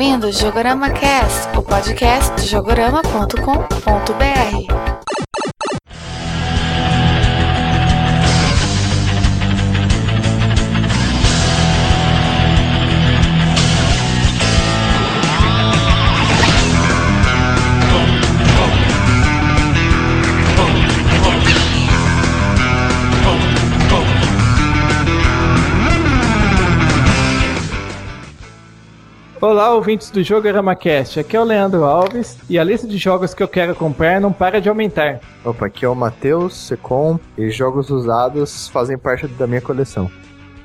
ouvindo Jogorama Cast, o podcast de jogorama.com.br. Olá, ouvintes do Jogorama Cast. Aqui é o Leandro Alves e a lista de jogos que eu quero comprar não para de aumentar. Opa, aqui é o Matheus, Secom e jogos usados fazem parte da minha coleção.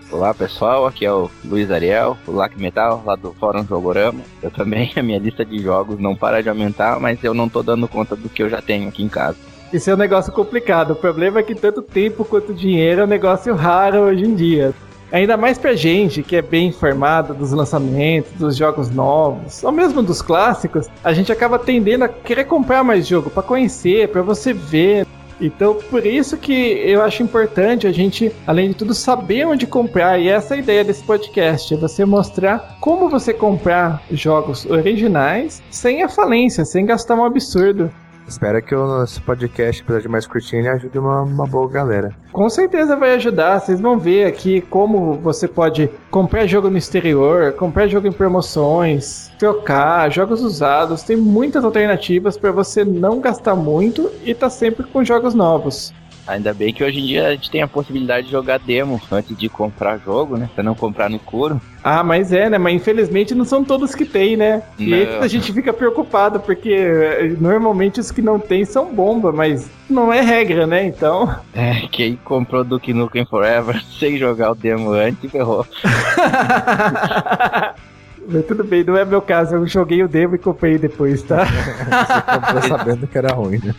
Olá pessoal, aqui é o Luiz Ariel, o Lac Metal, lá do Fórum Jogorama. Eu também, a minha lista de jogos não para de aumentar, mas eu não tô dando conta do que eu já tenho aqui em casa. Isso é um negócio complicado. O problema é que tanto tempo quanto dinheiro é um negócio raro hoje em dia. Ainda mais pra gente que é bem informado dos lançamentos, dos jogos novos, ou mesmo dos clássicos, a gente acaba tendendo a querer comprar mais jogo para conhecer, para você ver. Então, por isso que eu acho importante a gente, além de tudo, saber onde comprar. E essa é a ideia desse podcast: é você mostrar como você comprar jogos originais sem a falência, sem gastar um absurdo. Espero que o nosso podcast, apesar de mais curtinho, ajude uma, uma boa galera. Com certeza vai ajudar. Vocês vão ver aqui como você pode comprar jogo no exterior, comprar jogo em promoções, trocar, jogos usados. Tem muitas alternativas para você não gastar muito e tá sempre com jogos novos. Ainda bem que hoje em dia a gente tem a possibilidade de jogar demo antes de comprar jogo, né? Pra não comprar no escuro. Ah, mas é, né? Mas infelizmente não são todos que tem, né? E Não. aí a gente fica preocupado, porque eh, normalmente os que não tem são bomba, mas não é regra, né? Então. É, quem comprou Duke Nukem Forever sem jogar o demo antes, ferrou. Mas tudo bem, não é meu caso. Eu joguei o demo e comprei depois, tá? Você comprou sabendo que era ruim, né?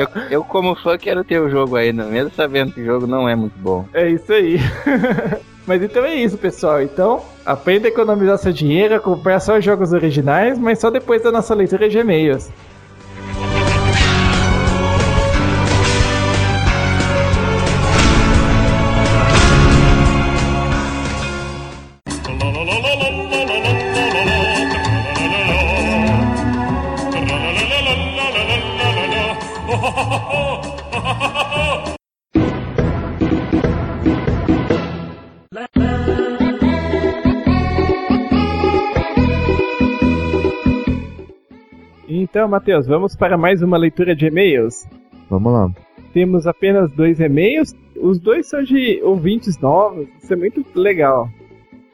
Eu, eu, como fã, quero ter o jogo ainda, mesmo sabendo que o jogo não é muito bom. É isso aí. Mas então é isso, pessoal. Então, aprenda a economizar seu dinheiro, a comprar só os jogos originais, mas só depois da nossa leitura de e-mails. Então, Matheus, vamos para mais uma leitura de e-mails. Vamos lá. Temos apenas dois e-mails. Os dois são de ouvintes novos. Isso é muito legal.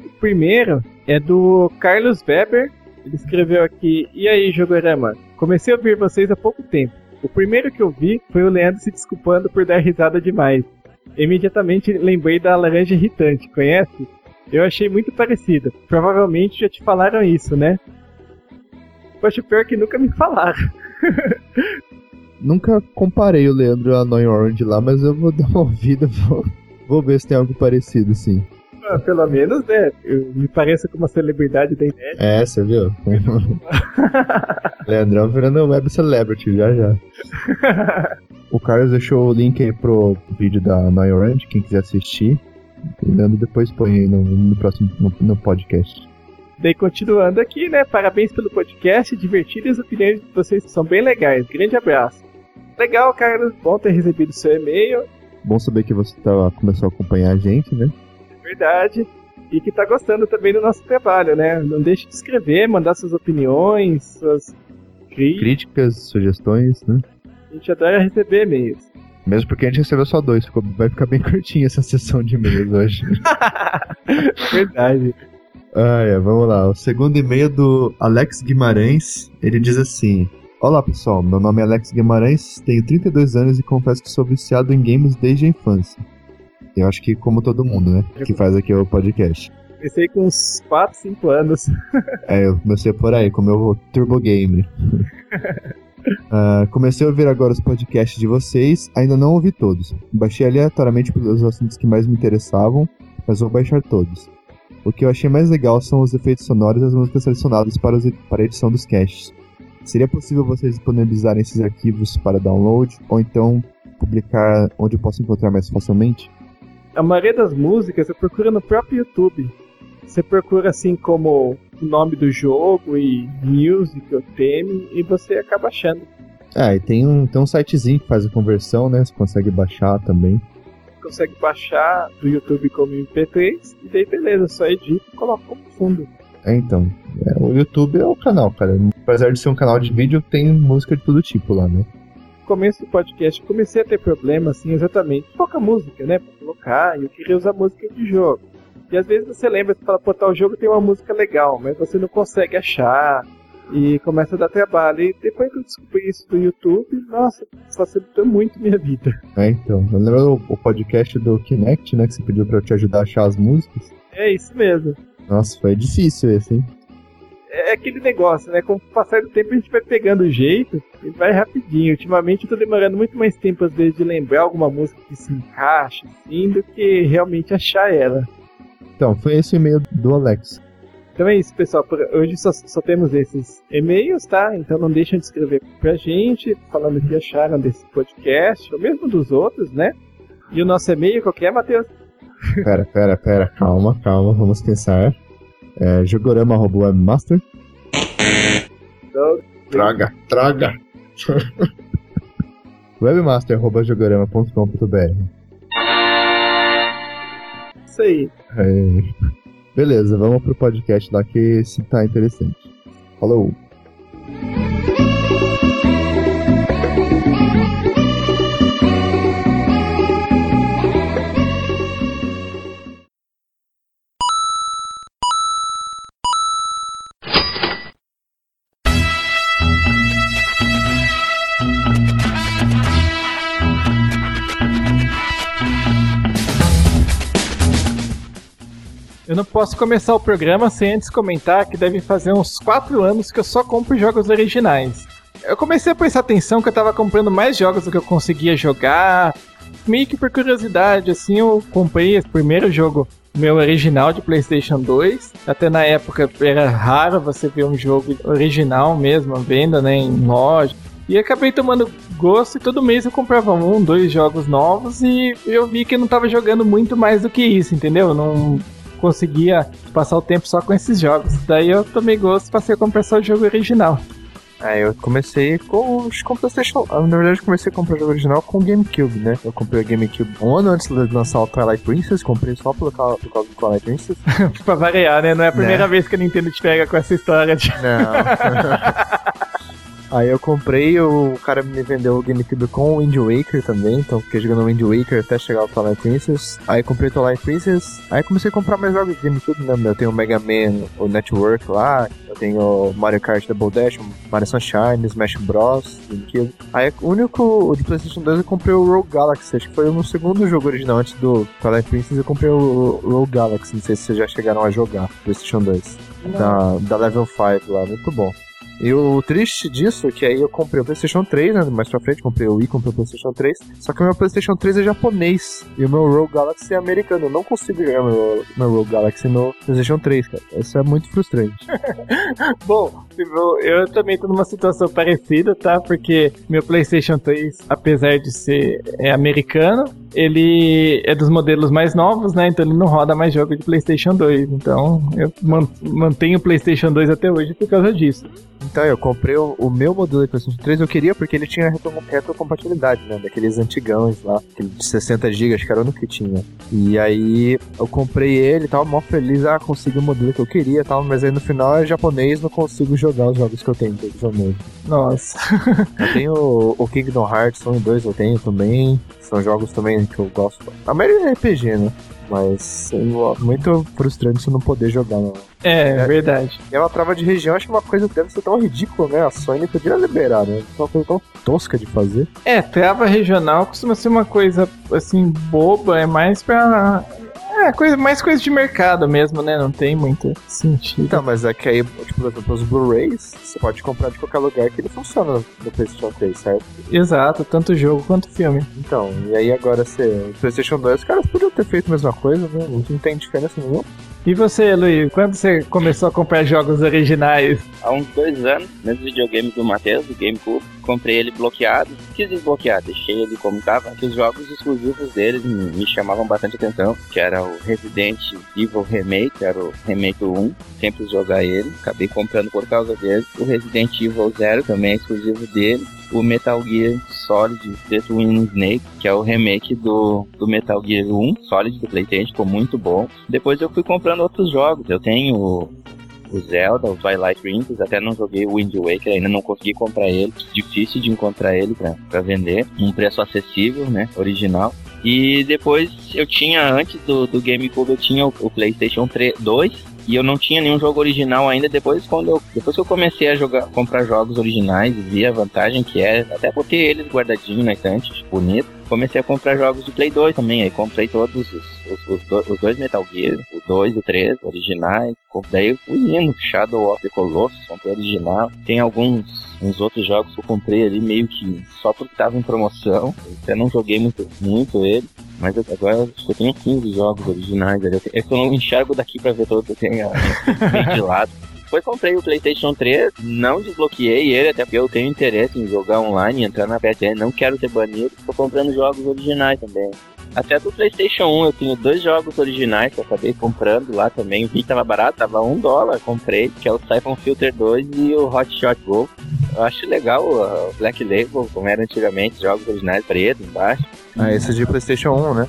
O primeiro é do Carlos Weber. Ele escreveu aqui: E aí, Jogorama? Comecei a ouvir vocês há pouco tempo. O primeiro que eu vi foi o Leandro se desculpando por dar risada demais. Imediatamente lembrei da laranja irritante, conhece? Eu achei muito parecida. Provavelmente já te falaram isso, né? Poxa, pior que nunca me falaram. Nunca comparei o Leandro a Annoying Orange lá, mas eu vou dar uma ouvida, vou, vou ver se tem algo parecido, sim. Ah, Pelo menos, né? Eu me pareço com uma celebridade da internet. É, você viu? Leandrão virando web celebrity já já. O Carlos deixou o link aí pro vídeo da Annoying Orange, quem quiser assistir. O Leandro depois põe aí no, no próximo no, no podcast. Daí, continuando aqui, né? Parabéns pelo podcast, divertido e as opiniões de vocês são bem legais. Grande abraço. Legal, Carlos. Bom ter recebido seu e-mail. Bom saber que você tá, começou a acompanhar a gente, né? É verdade. E que tá gostando também do nosso trabalho, né? Não deixe de escrever, mandar suas opiniões, suas críticas. Críticas, sugestões, né? A gente adora receber e-mails. Mesmo porque a gente recebeu só dois, ficou- vai ficar bem curtinha essa sessão de e-mails hoje. Verdade. Ah, é, vamos lá. O segundo e-mail do Alex Guimarães, ele diz assim: Olá pessoal, meu nome é Alex Guimarães, tenho 32 anos e confesso que sou viciado em games desde a infância. Eu acho que como todo mundo, né? Que faz aqui o podcast. Comecei com uns 4, 5 anos. É, eu comecei por aí, com o meu Turbo Game. Ah, comecei a ouvir agora os podcasts de vocês, ainda não ouvi todos. Baixei aleatoriamente pelos assuntos que mais me interessavam, mas vou baixar todos. O que eu achei mais legal são os efeitos sonoros e as músicas selecionadas para, os- para a edição dos casts. Seria possível vocês disponibilizarem esses arquivos para download, ou então publicar onde eu posso encontrar mais facilmente? A maioria das músicas você procura no próprio YouTube. Você procura assim como o nome do jogo e music ou theme e você acaba achando. É, e tem um, tem um sitezinho que faz a conversão, né? Você consegue baixar também. Consegue baixar do YouTube como MP3 e daí beleza, só edita e coloca como fundo. É, então. é, o YouTube é o canal, cara. Apesar de ser um canal de vídeo, tem música de todo tipo lá, né? No começo do podcast comecei a ter problema, assim, exatamente. Pouca música, né? Pra colocar, e eu queria usar música de jogo. E às vezes você lembra, você fala, pô, tal jogo tem uma música legal, mas você não consegue achar. E começa a dar trabalho. E depois que eu descobri isso do YouTube, nossa, facilitou muito minha vida. É, então. Eu lembro o, o podcast do Kinect, né? Que você pediu pra eu te ajudar a achar as músicas. É isso mesmo. Nossa, foi difícil esse, hein? É aquele negócio, né? Com o passar do tempo a gente vai pegando o jeito e vai rapidinho. Ultimamente eu tô demorando muito mais tempo, às vezes, de lembrar alguma música que se encaixa, assim, do que realmente achar ela. Então, foi esse o e-mail do Alex. Então é isso, pessoal. Por hoje só, só temos esses e-mails, tá? Então não deixem de escrever pra gente, falando o que acharam desse podcast, ou mesmo dos outros, né? E o nosso e-mail, qual que é, Matheus? Pera, pera, pera, calma, calma, vamos pensar. É jogorama.webmaster. Traga, traga. webmaster.jogorama.com.br isso aí. É. Beleza, vamos pro podcast lá que tá interessante. Falou! Posso começar o programa sem antes comentar que deve fazer uns 4 anos que eu só compro jogos originais. Eu comecei a prestar atenção que eu tava comprando mais jogos do que eu conseguia jogar. Meio que por curiosidade, assim, eu comprei o primeiro jogo meu original de PlayStation 2. Até na época era raro você ver um jogo original mesmo venda, né, em loja. E acabei tomando gosto e todo mês eu comprava um, dois jogos novos e eu vi que eu não tava jogando muito mais do que isso, entendeu? Eu não conseguia passar o tempo só com esses jogos. Daí eu tomei gosto e passei a comprar só o jogo original. Aí eu comecei com os com PlayStation. Na verdade, eu comecei a comprar o jogo original com o GameCube, né? Eu comprei o GameCube um ano antes de lançar o Twilight Princess, comprei só por causa, por causa do Twilight Princess. pra variar, né? Não é a primeira Né? vez que a Nintendo te pega com essa história de. Não. Aí eu comprei, o cara me vendeu o GameCube com o Wind Waker também, então fiquei jogando o Wind Waker até chegar o Twilight Princess. Aí comprei o Twilight Princess, aí comecei a comprar mais jogos de GameCube, né? Eu tenho o Mega Man, o Network lá, eu tenho o Mario Kart Double Dash, Mario Sunshine, Smash Bros, GameCube. Aí o único, de Playstation 2 eu comprei o Rogue Galaxy, acho que foi o meu segundo jogo original antes do Twilight Princess, eu comprei o Rogue Galaxy, não sei se vocês já chegaram a jogar, Playstation 2. Da, da Level 5 lá, muito bom. E o triste disso é que aí eu comprei o PlayStation 3, né? Mais pra frente, comprei o Wii, comprei o PlayStation 3. Só que o meu PlayStation 3 é japonês e o meu Rogue Galaxy é americano. Eu não consigo jogar meu, meu Rogue Galaxy no PlayStation 3, cara. Isso é muito frustrante. Bom, eu, eu também tô numa situação parecida, tá? Porque meu PlayStation 3, apesar de ser é, americano, ele é dos modelos mais novos, né? Então ele não roda mais jogo de PlayStation 2. Então eu man- mantenho o PlayStation 2 até hoje por causa disso. Então eu comprei o, o meu modelo de PlayStation 3, eu queria porque ele tinha retro- retrocompatibilidade, né? Daqueles antigões lá, aquele de 60 GB, acho que era o único que tinha. E aí eu comprei ele e tal, mó feliz, ah, consegui o modelo que eu queria e tal, mas aí no final é japonês, não consigo jogar os jogos que eu tenho japonês. Nossa. Eu tenho o- o Kingdom Hearts 1 e 2, eu tenho também. São jogos também que eu gosto. A maioria é RPG, né? Mas é muito frustrante você não poder jogar. Não. É, É. verdade. E é uma trava de região, acho uma coisa que deve ser tão ridícula, né? A Sony podia liberar, né? É uma coisa tão tosca de fazer. É, trava regional costuma ser uma coisa assim boba, é mais pra. É, coisa, mais coisa de mercado mesmo, né? Não tem muito sentido. Então, mas é que aí, tipo, por exemplo, os Blu-rays, você pode comprar de qualquer lugar que ele funciona no PlayStation 3, certo? Exato, tanto jogo quanto filme. Então, e aí agora você. O PlayStation 2, os caras podiam ter feito a mesma coisa, né? Não tem diferença nenhuma. E você, Luiz, quando você começou a comprar jogos originais? Há uns dois anos, mesmo videogame do Matheus, do GameCube, comprei ele bloqueado. Quis desbloquear, deixei ele como tava. Que os jogos exclusivos deles me, me chamavam bastante atenção, que era o Resident Evil Remake, era o Remake 1, sempre jogar ele. Acabei comprando por causa dele. O Resident Evil 0 também é exclusivo dele o Metal Gear Solid The Twin Snake, que é o remake do, do Metal Gear 1, Solid do Playstation, ficou muito bom. Depois eu fui comprando outros jogos. Eu tenho o Zelda, o Twilight Princess, até não joguei o Wind Waker, ainda não consegui comprar ele. Difícil de encontrar ele para vender. Um preço acessível, né? Original. E depois eu tinha, antes do, do GameCube, eu tinha o, o PlayStation 3, 2, e eu não tinha nenhum jogo original ainda. Depois, quando eu, depois que eu comecei a jogar, comprar jogos originais, vi a vantagem que é, até por ter eles guardadinhos na estante, bonito. Comecei a comprar jogos de Play 2 também. Aí comprei todos os, os, os, os dois Metal Gear, o 2 e o 3, originais. Daí eu fui Shadow of the Colossus, comprei original. Tem alguns uns outros jogos que eu comprei ali meio que só porque tava em promoção. Até não joguei muito, muito ele. Mas eu, agora eu tenho 15 jogos originais ali. É que eu não enxergo daqui pra ver todos eu tenho bem de lado. Depois comprei o PlayStation 3, não desbloqueei ele, até porque eu tenho interesse em jogar online, entrar na PSN, não quero ser banido, tô comprando jogos originais também. Até do PlayStation 1 eu tenho dois jogos originais que eu acabei comprando lá também. Vi que tava barato, tava um dólar, comprei, que é o Siphon Filter 2 e o Hot Shot Go. Eu acho legal o Black Label, como era antigamente, jogos originais preto embaixo. Ah, esse é de PlayStation 1, né?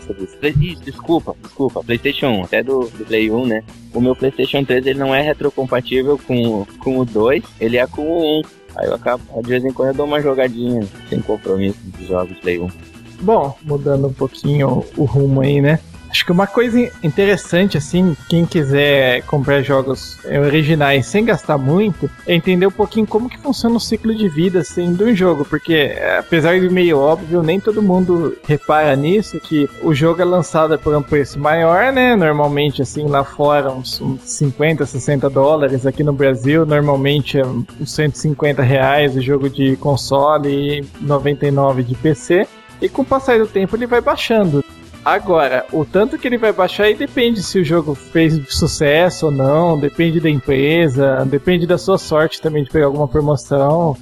Isso, desculpa, desculpa, PlayStation 1, até do, do Play 1, né? O meu PlayStation 3 ele não é retrocompatível com, com o 2, ele é com o 1. Aí eu acabo, de vez em quando eu dou uma jogadinha sem compromisso de jogos Play 1. Bom, mudando um pouquinho o rumo aí, né? Acho que uma coisa interessante, assim, quem quiser comprar jogos originais sem gastar muito, é entender um pouquinho como que funciona o ciclo de vida, assim, de um jogo. Porque, apesar de meio óbvio, nem todo mundo repara nisso, que o jogo é lançado por um preço maior, né? Normalmente, assim, lá fora, uns, uns 50, 60 dólares. Aqui no Brasil, normalmente é uns 150 reais o jogo de console e 99 de PC. E com o passar do tempo ele vai baixando. Agora, o tanto que ele vai baixar aí depende se o jogo fez sucesso ou não, depende da empresa, depende da sua sorte também de pegar alguma promoção.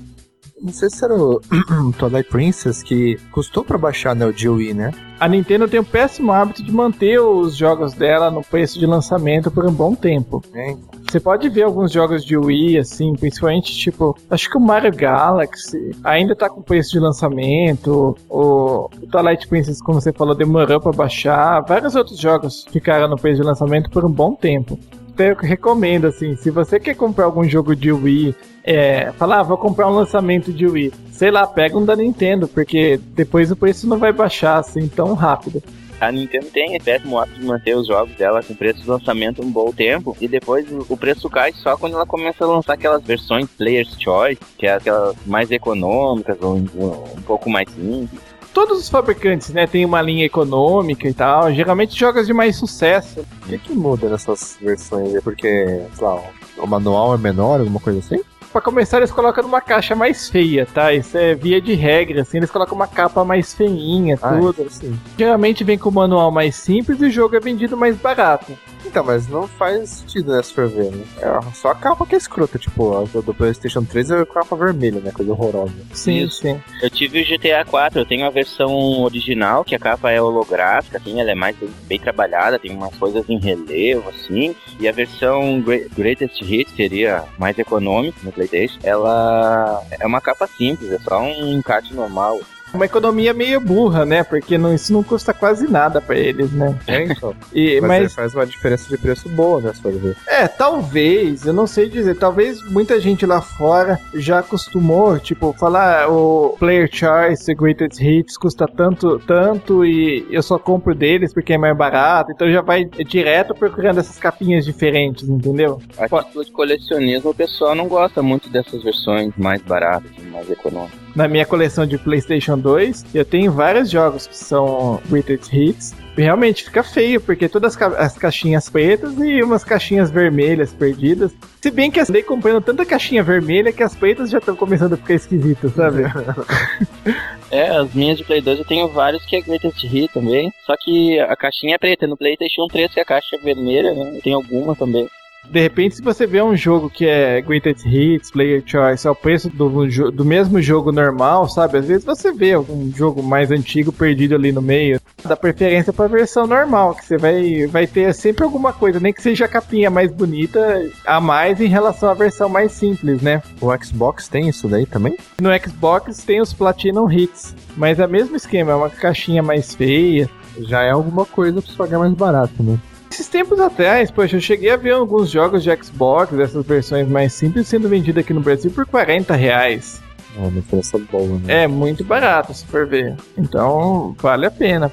Não sei se era o Twilight Princess que custou para baixar né, o Wii, né? A Nintendo tem o péssimo hábito de manter os jogos dela no preço de lançamento por um bom tempo. É. Você pode ver alguns jogos de Wii, assim, principalmente tipo, acho que o Mario Galaxy ainda tá com preço de lançamento. O, Twilight Princess, como você falou, demorou para baixar. Vários outros jogos ficaram no preço de lançamento por um bom tempo eu recomendo, assim, se você quer comprar algum jogo de Wii, é, falar, ah, vou comprar um lançamento de Wii, sei lá, pega um da Nintendo, porque depois o preço não vai baixar assim tão rápido. A Nintendo tem esse péssimo hábito de manter os jogos dela com preço de lançamento um bom tempo e depois o preço cai só quando ela começa a lançar aquelas versões Player's Choice, que é aquelas mais econômicas ou um, pouco mais simples todos os fabricantes, né, tem uma linha econômica e tal. Geralmente jogos de mais sucesso. O que, que muda nessas versões? É porque, sei lá, o manual é menor, alguma coisa assim? Pra começar, eles colocam numa caixa mais feia, tá? Isso é via de regra, assim, eles colocam uma capa mais feinha, tudo. assim. Geralmente vem com o manual mais simples e o jogo é vendido mais barato. Então, mas não faz sentido, né, se for ver, né? É só a capa que é escrota, tipo, a do PlayStation 3 é a capa vermelha, né? Coisa horrorosa. Sim, Isso. sim. Eu tive o GTA 4, eu tenho a versão original, que a capa é holográfica, assim, ela é mais bem, bem trabalhada, tem umas coisas em relevo, assim. E a versão Greatest Hits seria mais econômica no PlayStation. Ela é uma capa simples, é só um encarte normal uma economia meio burra, né? Porque não, isso não custa quase nada para eles, né? É, então. E, mas, mas faz uma diferença de preço boa, né? Se for ver. É, talvez, eu não sei dizer. Talvez muita gente lá fora já acostumou, tipo, falar ah, o Player Choice, Greatest Hits custa tanto, tanto e eu só compro deles porque é mais barato. Então já vai direto procurando essas capinhas diferentes, entendeu? A título de colecionismo, o pessoal não gosta muito dessas versões mais baratas, mais econômicas na minha coleção de PlayStation 2, eu tenho vários jogos que são Greatest Hits. Realmente fica feio, porque todas as caixinhas pretas e umas caixinhas vermelhas perdidas. Se bem que eu andei comprando tanta caixinha vermelha que as pretas já estão começando a ficar esquisitas, sabe? é, as minhas de Play 2 eu tenho vários que é Greatest Hit também. Só que a caixinha é preta. No PlayStation 3 que a caixa é vermelha, né? Tenho alguma também. De repente, se você vê um jogo que é Greatest Hits, Player Choice, ao preço do, do mesmo jogo normal, sabe? Às vezes você vê um jogo mais antigo perdido ali no meio. Dá preferência pra versão normal, que você vai, vai ter sempre alguma coisa, nem que seja a capinha mais bonita, a mais em relação à versão mais simples, né? O Xbox tem isso daí também? No Xbox tem os Platinum Hits, mas é o mesmo esquema, é uma caixinha mais feia. Já é alguma coisa pra você pagar mais barato, né? Esses tempos atrás, poxa, eu cheguei a ver alguns jogos de Xbox, dessas versões mais simples, sendo vendidos aqui no Brasil por 40 reais. É uma diferença boa, né? É muito barato, se for ver. Então, vale a pena.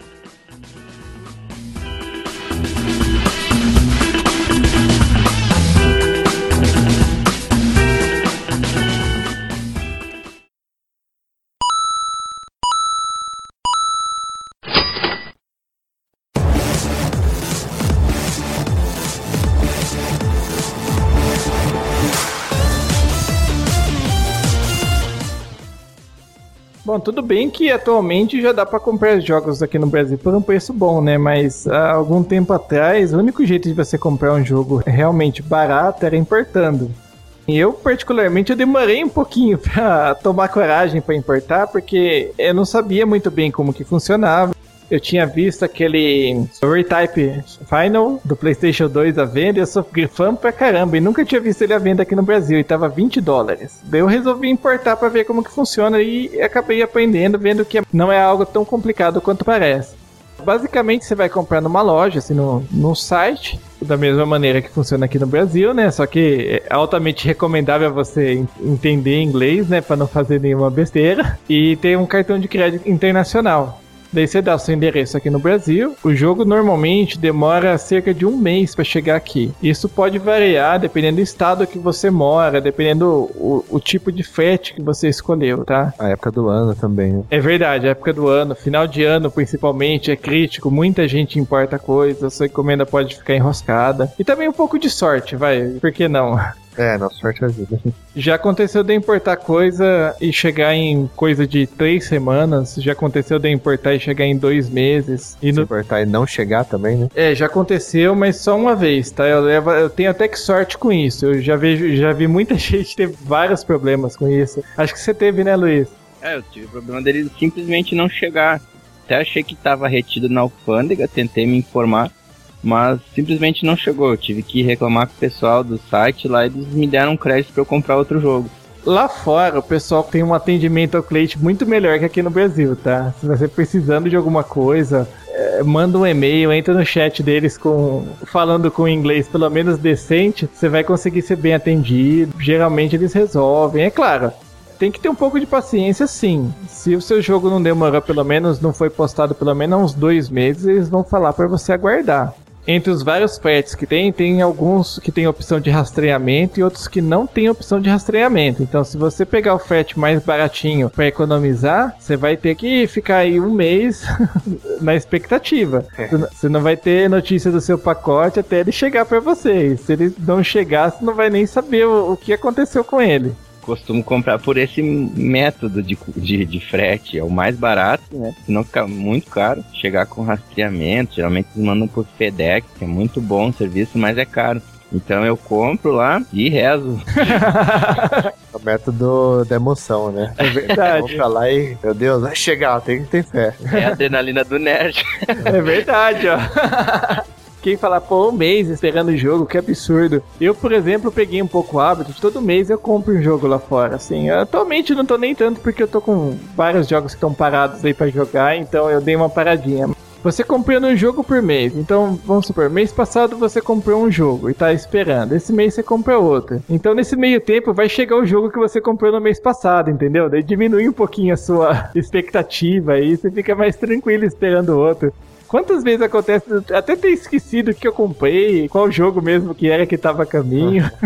Tudo bem que atualmente já dá para comprar jogos aqui no Brasil por um preço bom, né? Mas há algum tempo atrás, o único jeito de você comprar um jogo realmente barato era importando. Eu, particularmente, eu demorei um pouquinho para tomar coragem para importar, porque eu não sabia muito bem como que funcionava. Eu tinha visto aquele Retype Final do PlayStation 2 à venda eu sou fã pra caramba e nunca tinha visto ele à venda aqui no Brasil e tava 20 dólares. Daí eu resolvi importar para ver como que funciona e acabei aprendendo, vendo que não é algo tão complicado quanto parece. Basicamente você vai comprar numa loja, assim, no, no site, da mesma maneira que funciona aqui no Brasil, né? Só que é altamente recomendável você entender inglês, né? Para não fazer nenhuma besteira. E ter um cartão de crédito internacional. Daí você dá o seu endereço aqui no Brasil. O jogo normalmente demora cerca de um mês para chegar aqui. Isso pode variar dependendo do estado que você mora, dependendo o, o tipo de frete que você escolheu, tá? A época do ano também, né? É verdade, a época do ano, final de ano principalmente, é crítico. Muita gente importa coisa, sua encomenda pode ficar enroscada. E também um pouco de sorte, vai, por que não? É, na sorte ajuda. Já aconteceu de importar coisa e chegar em coisa de três semanas. Já aconteceu de importar e chegar em dois meses. E no... importar e não chegar também, né? É, já aconteceu, mas só uma vez, tá? Eu, levo, eu tenho até que sorte com isso. Eu já vejo, já vi muita gente ter vários problemas com isso. Acho que você teve, né, Luiz? É, eu tive o problema dele simplesmente não chegar. Até achei que estava retido na alfândega, tentei me informar, mas simplesmente não chegou. Eu tive que reclamar com o pessoal do site lá e eles me deram crédito para eu comprar outro jogo. Lá fora, o pessoal tem um atendimento ao cliente muito melhor que aqui no Brasil, tá? Se você precisando de alguma coisa, é, manda um e-mail, entra no chat deles com falando com inglês pelo menos decente, você vai conseguir ser bem atendido. Geralmente eles resolvem, é claro. Tem que ter um pouco de paciência, sim. Se o seu jogo não demorou, pelo menos não foi postado pelo menos uns dois meses, eles vão falar para você aguardar. Entre os vários frets que tem, tem alguns que tem opção de rastreamento e outros que não tem opção de rastreamento. Então, se você pegar o frete mais baratinho para economizar, você vai ter que ficar aí um mês na expectativa. Você não vai ter notícia do seu pacote até ele chegar para você. E se ele não chegar, você não vai nem saber o, o que aconteceu com ele costumo comprar por esse método de, de, de, frete, é o mais barato, né? Senão fica muito caro. Chegar com rastreamento, geralmente eles mandam por FedEx, que é muito bom o serviço, mas é caro. Então eu compro lá e rezo. o método da emoção, né? É verdade. Compra lá e, meu Deus, vai chegar, tem que ter fé. É a adrenalina do nerd. É verdade, ó. Quem falar, pô, um mês esperando o jogo, que absurdo. Eu, por exemplo, peguei um pouco o hábito todo mês eu compro um jogo lá fora. Assim, atualmente não tô nem tanto porque eu tô com vários jogos que estão parados aí para jogar, então eu dei uma paradinha. Você comprando um jogo por mês. Então, vamos supor, mês passado você comprou um jogo e tá esperando. Esse mês você compra outro. Então, nesse meio tempo, vai chegar o jogo que você comprou no mês passado, entendeu? Daí diminui um pouquinho a sua expectativa aí, você fica mais tranquilo esperando outro. Quantas vezes acontece, até ter esquecido que eu comprei, qual jogo mesmo que era que tava a caminho.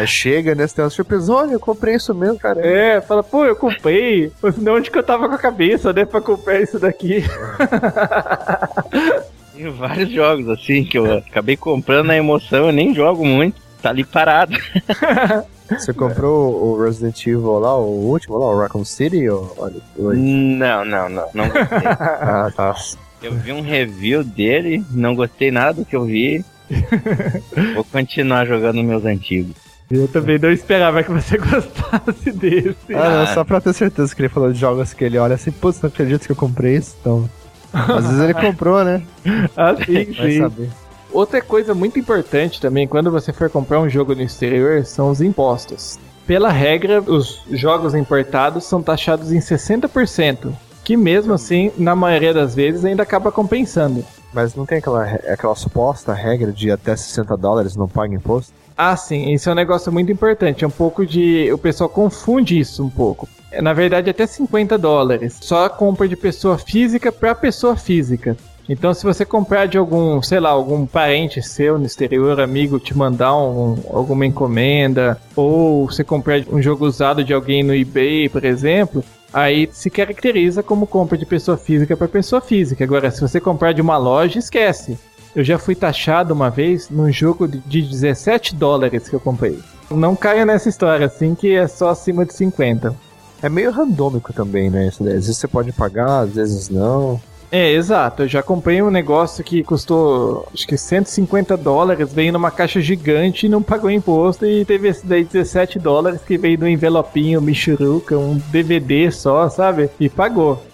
É, chega, né? Você tem uma surpresa, olha, eu comprei isso mesmo, cara. É, fala, pô, eu comprei. Mas não onde que eu tava com a cabeça, né, pra comprar isso daqui. Tem vários jogos assim que eu acabei comprando na emoção, eu nem jogo muito, tá ali parado. Você comprou o Resident Evil lá, o último lá, o Raccoon City? Ou... Não, não, não, não gostei. ah, tá. Eu vi um review dele, não gostei nada do que eu vi. Vou continuar jogando meus antigos. Eu também não esperava que você gostasse desse. Ah, não, só pra ter certeza que ele falou de jogos que ele olha assim, putz, não acredito que eu comprei isso, então. Às vezes ele comprou, né? Ah, sim, Vai sim. saber. Outra coisa muito importante também, quando você for comprar um jogo no exterior, são os impostos. Pela regra, os jogos importados são taxados em 60%, que mesmo assim, na maioria das vezes, ainda acaba compensando. Mas não tem aquela, aquela suposta regra de até 60 dólares não paga imposto? Ah, sim, isso é um negócio muito importante. É um pouco de. O pessoal confunde isso um pouco. É, Na verdade, até 50 dólares. Só compra de pessoa física para pessoa física. Então, se você comprar de algum, sei lá, algum parente seu no exterior, amigo, te mandar um- alguma encomenda, ou você comprar um jogo usado de alguém no eBay, por exemplo, aí se caracteriza como compra de pessoa física para pessoa física. Agora, se você comprar de uma loja, esquece. Eu já fui taxado uma vez num jogo de de 17 dólares que eu comprei. Não caia nessa história, assim, que é só acima de 50. É meio randômico também, né? Às vezes você pode pagar, às vezes não. É, exato. Eu já comprei um negócio que custou, acho que 150 dólares, veio numa caixa gigante e não pagou imposto. E teve esse daí 17 dólares que veio no envelopinho Michuruca, um DVD só, sabe? E pagou.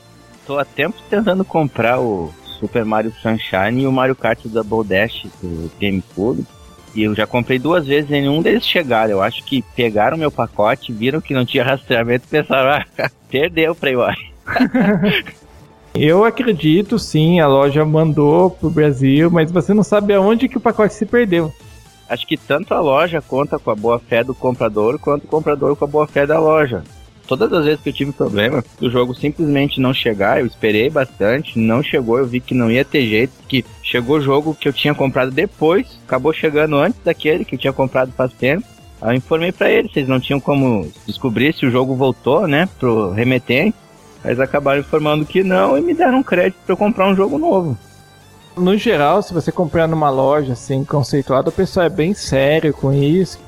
Tô há tempo tentando comprar o Super Mario Sunshine e o Mario Kart Double Dash do GameCube. E eu já comprei duas vezes e nenhum deles chegaram. Eu acho que pegaram meu pacote, viram que não tinha rastreamento e pensaram, ah, perdeu o Playboy. Eu acredito, sim, a loja mandou pro Brasil, mas você não sabe aonde que o pacote se perdeu. Acho que tanto a loja conta com a boa fé do comprador, quanto o comprador com a boa fé da loja. Todas as vezes que eu tive problema, o jogo simplesmente não chegar, eu esperei bastante, não chegou, eu vi que não ia ter jeito, que chegou o jogo que eu tinha comprado depois, acabou chegando antes daquele que eu tinha comprado faz tempo. Aí eu informei pra eles, vocês não tinham como descobrir se o jogo voltou, né, pro remetente. Mas acabaram informando que não e me deram crédito eu comprar um jogo novo. No geral, se você comprar numa loja assim conceituada, o pessoal é bem sério com isso.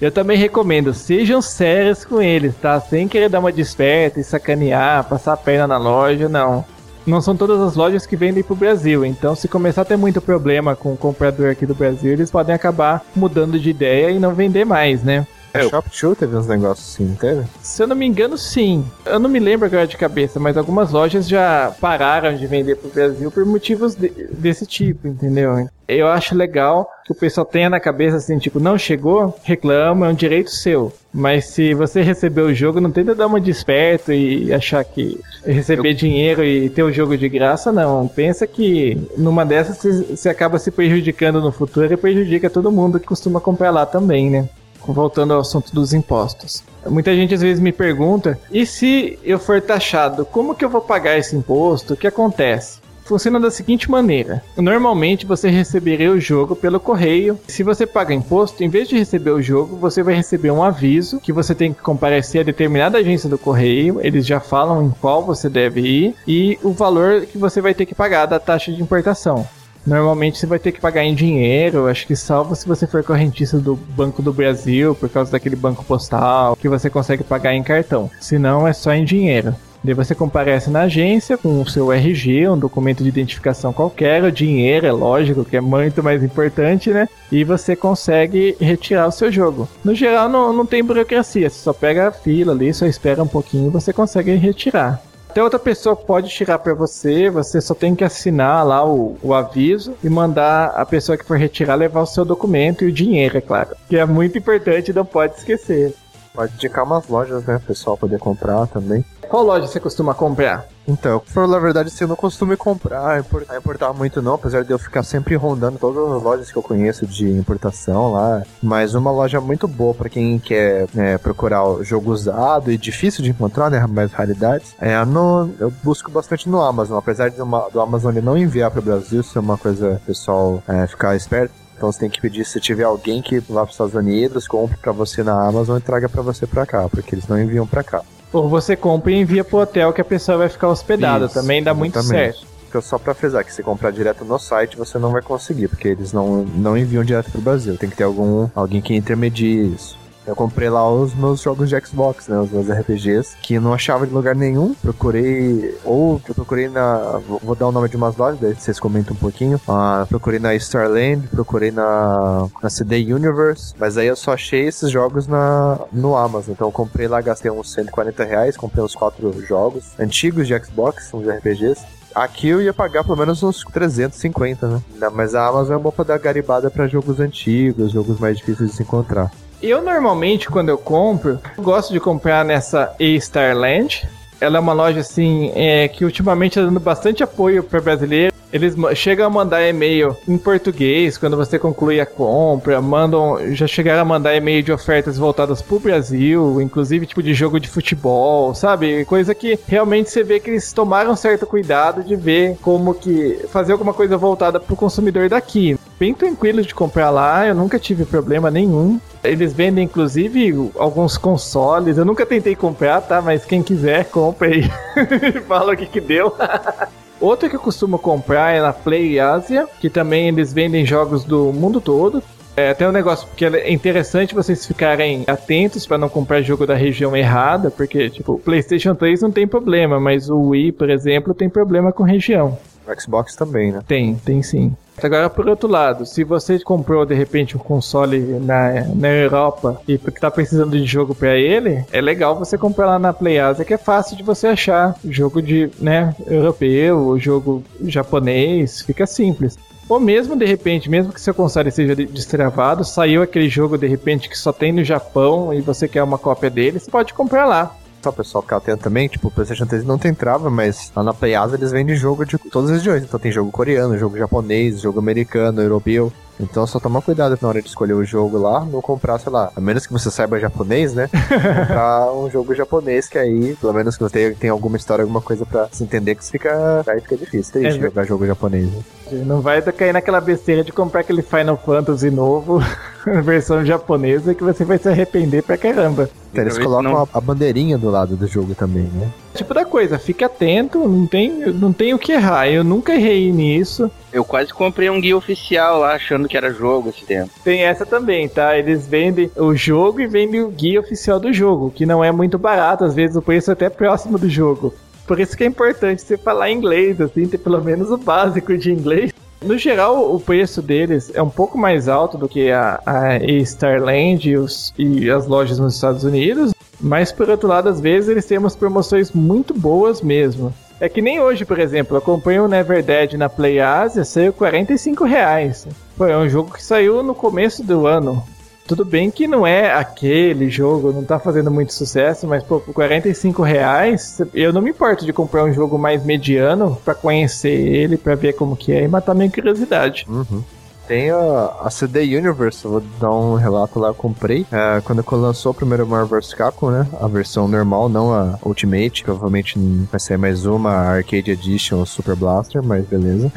Eu também recomendo, sejam sérios com eles, tá? Sem querer dar uma desperta e sacanear, passar a perna na loja, não. Não são todas as lojas que vendem pro Brasil, então se começar a ter muito problema com o comprador aqui do Brasil, eles podem acabar mudando de ideia e não vender mais, né? A Shop 2 teve uns negócios assim, teve? Se eu não me engano, sim. Eu não me lembro agora de cabeça, mas algumas lojas já pararam de vender pro Brasil por motivos de- desse tipo, entendeu? Eu acho legal que o pessoal tenha na cabeça assim, tipo, não chegou, reclama, é um direito seu. Mas se você receber o jogo, não tenta dar uma desperto e achar que receber dinheiro e ter o jogo de graça, não. Pensa que numa dessas você acaba se prejudicando no futuro e prejudica todo mundo que costuma comprar lá também, né? Voltando ao assunto dos impostos. Muita gente às vezes me pergunta: e se eu for taxado, como que eu vou pagar esse imposto? O que acontece? Funciona da seguinte maneira: normalmente você receberia o jogo pelo correio. Se você paga imposto, em vez de receber o jogo, você vai receber um aviso que você tem que comparecer a determinada agência do correio. Eles já falam em qual você deve ir e o valor que você vai ter que pagar da taxa de importação. Normalmente você vai ter que pagar em dinheiro, acho que salvo se você for correntista do Banco do Brasil, por causa daquele banco postal, que você consegue pagar em cartão. Se não, é só em dinheiro. Daí você comparece na agência com o seu RG, um documento de identificação qualquer, o dinheiro, é lógico, que é muito mais importante, né? E você consegue retirar o seu jogo. No geral, não, não tem burocracia, você só pega a fila ali, só espera um pouquinho e você consegue retirar. Até outra pessoa pode tirar para você, você só tem que assinar lá o, o aviso e mandar a pessoa que for retirar levar o seu documento e o dinheiro, é claro. Que é muito importante, não pode esquecer. Pode indicar umas lojas, né? O pessoal poder comprar também. Qual loja você costuma comprar? Então, pra falar a verdade, assim, eu não costumo comprar, importar, importar muito não, apesar de eu ficar sempre rondando todas as lojas que eu conheço de importação lá. Mas uma loja muito boa pra quem quer é, procurar o jogo usado e difícil de encontrar, né? Mais raridades. É no, eu busco bastante no Amazon, apesar de uma, do Amazon ele não enviar pro Brasil, isso é uma coisa pessoal é, ficar esperto. Então você tem que pedir se tiver alguém que lá para os Estados Unidos compre para você na Amazon e traga para você para cá, porque eles não enviam para cá. Ou você compra e envia pro hotel que a pessoa vai ficar hospedada. Isso, Também dá muito exatamente. certo. Então, só pra frisar que se comprar direto no site, você não vai conseguir, porque eles não, não enviam direto pro Brasil. Tem que ter algum alguém que intermedie isso. Eu comprei lá os meus jogos de Xbox, né? Os meus RPGs, que não achava de lugar nenhum. Procurei, ou eu procurei na. Vou dar o nome de umas lojas, daí vocês comentam um pouquinho. Ah, procurei na Starland, procurei na, na CD Universe, mas aí eu só achei esses jogos na, no Amazon. Então eu comprei lá, gastei uns 140 reais, comprei uns quatro jogos antigos de Xbox, uns RPGs. Aqui eu ia pagar pelo menos uns 350, né? Mas a Amazon é boa pra dar garibada pra jogos antigos, jogos mais difíceis de se encontrar. Eu normalmente, quando eu compro, eu gosto de comprar nessa A-Starland. Ela é uma loja assim é, que ultimamente está dando bastante apoio para brasileiro. Eles chegam a mandar e-mail em português quando você conclui a compra, mandam, já chegaram a mandar e-mail de ofertas voltadas pro Brasil, inclusive tipo de jogo de futebol, sabe? Coisa que realmente você vê que eles tomaram certo cuidado de ver como que fazer alguma coisa voltada pro consumidor daqui. Bem tranquilo de comprar lá, eu nunca tive problema nenhum. Eles vendem inclusive alguns consoles. Eu nunca tentei comprar, tá? Mas quem quiser, compre aí. Fala o que que deu. Outra que eu costumo comprar é na Play Asia, que também eles vendem jogos do mundo todo. É até um negócio que é interessante vocês ficarem atentos para não comprar jogo da região errada, porque, tipo, o PlayStation 3 não tem problema, mas o Wii, por exemplo, tem problema com região. O Xbox também, né? Tem, tem sim. Agora, por outro lado, se você comprou de repente um console na, na Europa e porque tá precisando de jogo para ele, é legal você comprar lá na PlayAsia, que é fácil de você achar jogo de, né, europeu, jogo japonês, fica simples. Ou mesmo de repente, mesmo que seu console seja destravado, saiu aquele jogo de repente que só tem no Japão e você quer uma cópia dele, você pode comprar lá. Só o pessoal ficar atento também, tipo, o PlayStation 3 não tem trava, mas lá na PlayAsia eles vendem jogo de todas as regiões. Então tem jogo coreano, jogo japonês, jogo americano, europeu. Então só tomar cuidado na hora de escolher o jogo lá, não comprar, sei lá, a menos que você saiba japonês, né? comprar um jogo japonês que aí, pelo menos que você tenha alguma história, alguma coisa pra se entender que fica, aí fica difícil, triste é, jogar jogo japonês. Né? Não vai cair naquela besteira de comprar aquele Final Fantasy novo, versão japonesa, que você vai se arrepender pra caramba. Então, eles colocam não... a, bandeirinha do lado do jogo também, né? Tipo da coisa, fique atento, não tem, não tem o que errar. Eu nunca errei nisso. Eu quase comprei um guia oficial lá, achando que era jogo esse tempo. Tem essa também, tá? Eles vendem o jogo e vendem o guia oficial do jogo, que não é muito barato, às vezes o preço é até próximo do jogo. Por isso que é importante você falar inglês, assim, ter pelo menos o básico de inglês. No geral, o preço deles é um pouco mais alto do que a, a Starland e, os, e as lojas nos Estados Unidos, mas por outro lado, às vezes eles têm umas promoções muito boas mesmo. É que nem hoje, por exemplo, eu comprei o um Never Dead na Play Asia, saiu 45 reais. Foi é um jogo que saiu no começo do ano. Tudo bem que não é aquele jogo, não tá fazendo muito sucesso, mas pô, por 45 reais, eu não me importo de comprar um jogo mais mediano para conhecer ele, para ver como que é e matar minha curiosidade. Uhum. Tem a, a CD Universe, vou dar um relato lá, eu comprei. É, quando lançou o primeiro Marvel vs Capcom, né? A versão normal, não a Ultimate. Provavelmente vai ser mais uma Arcade Edition Super Blaster, mas beleza.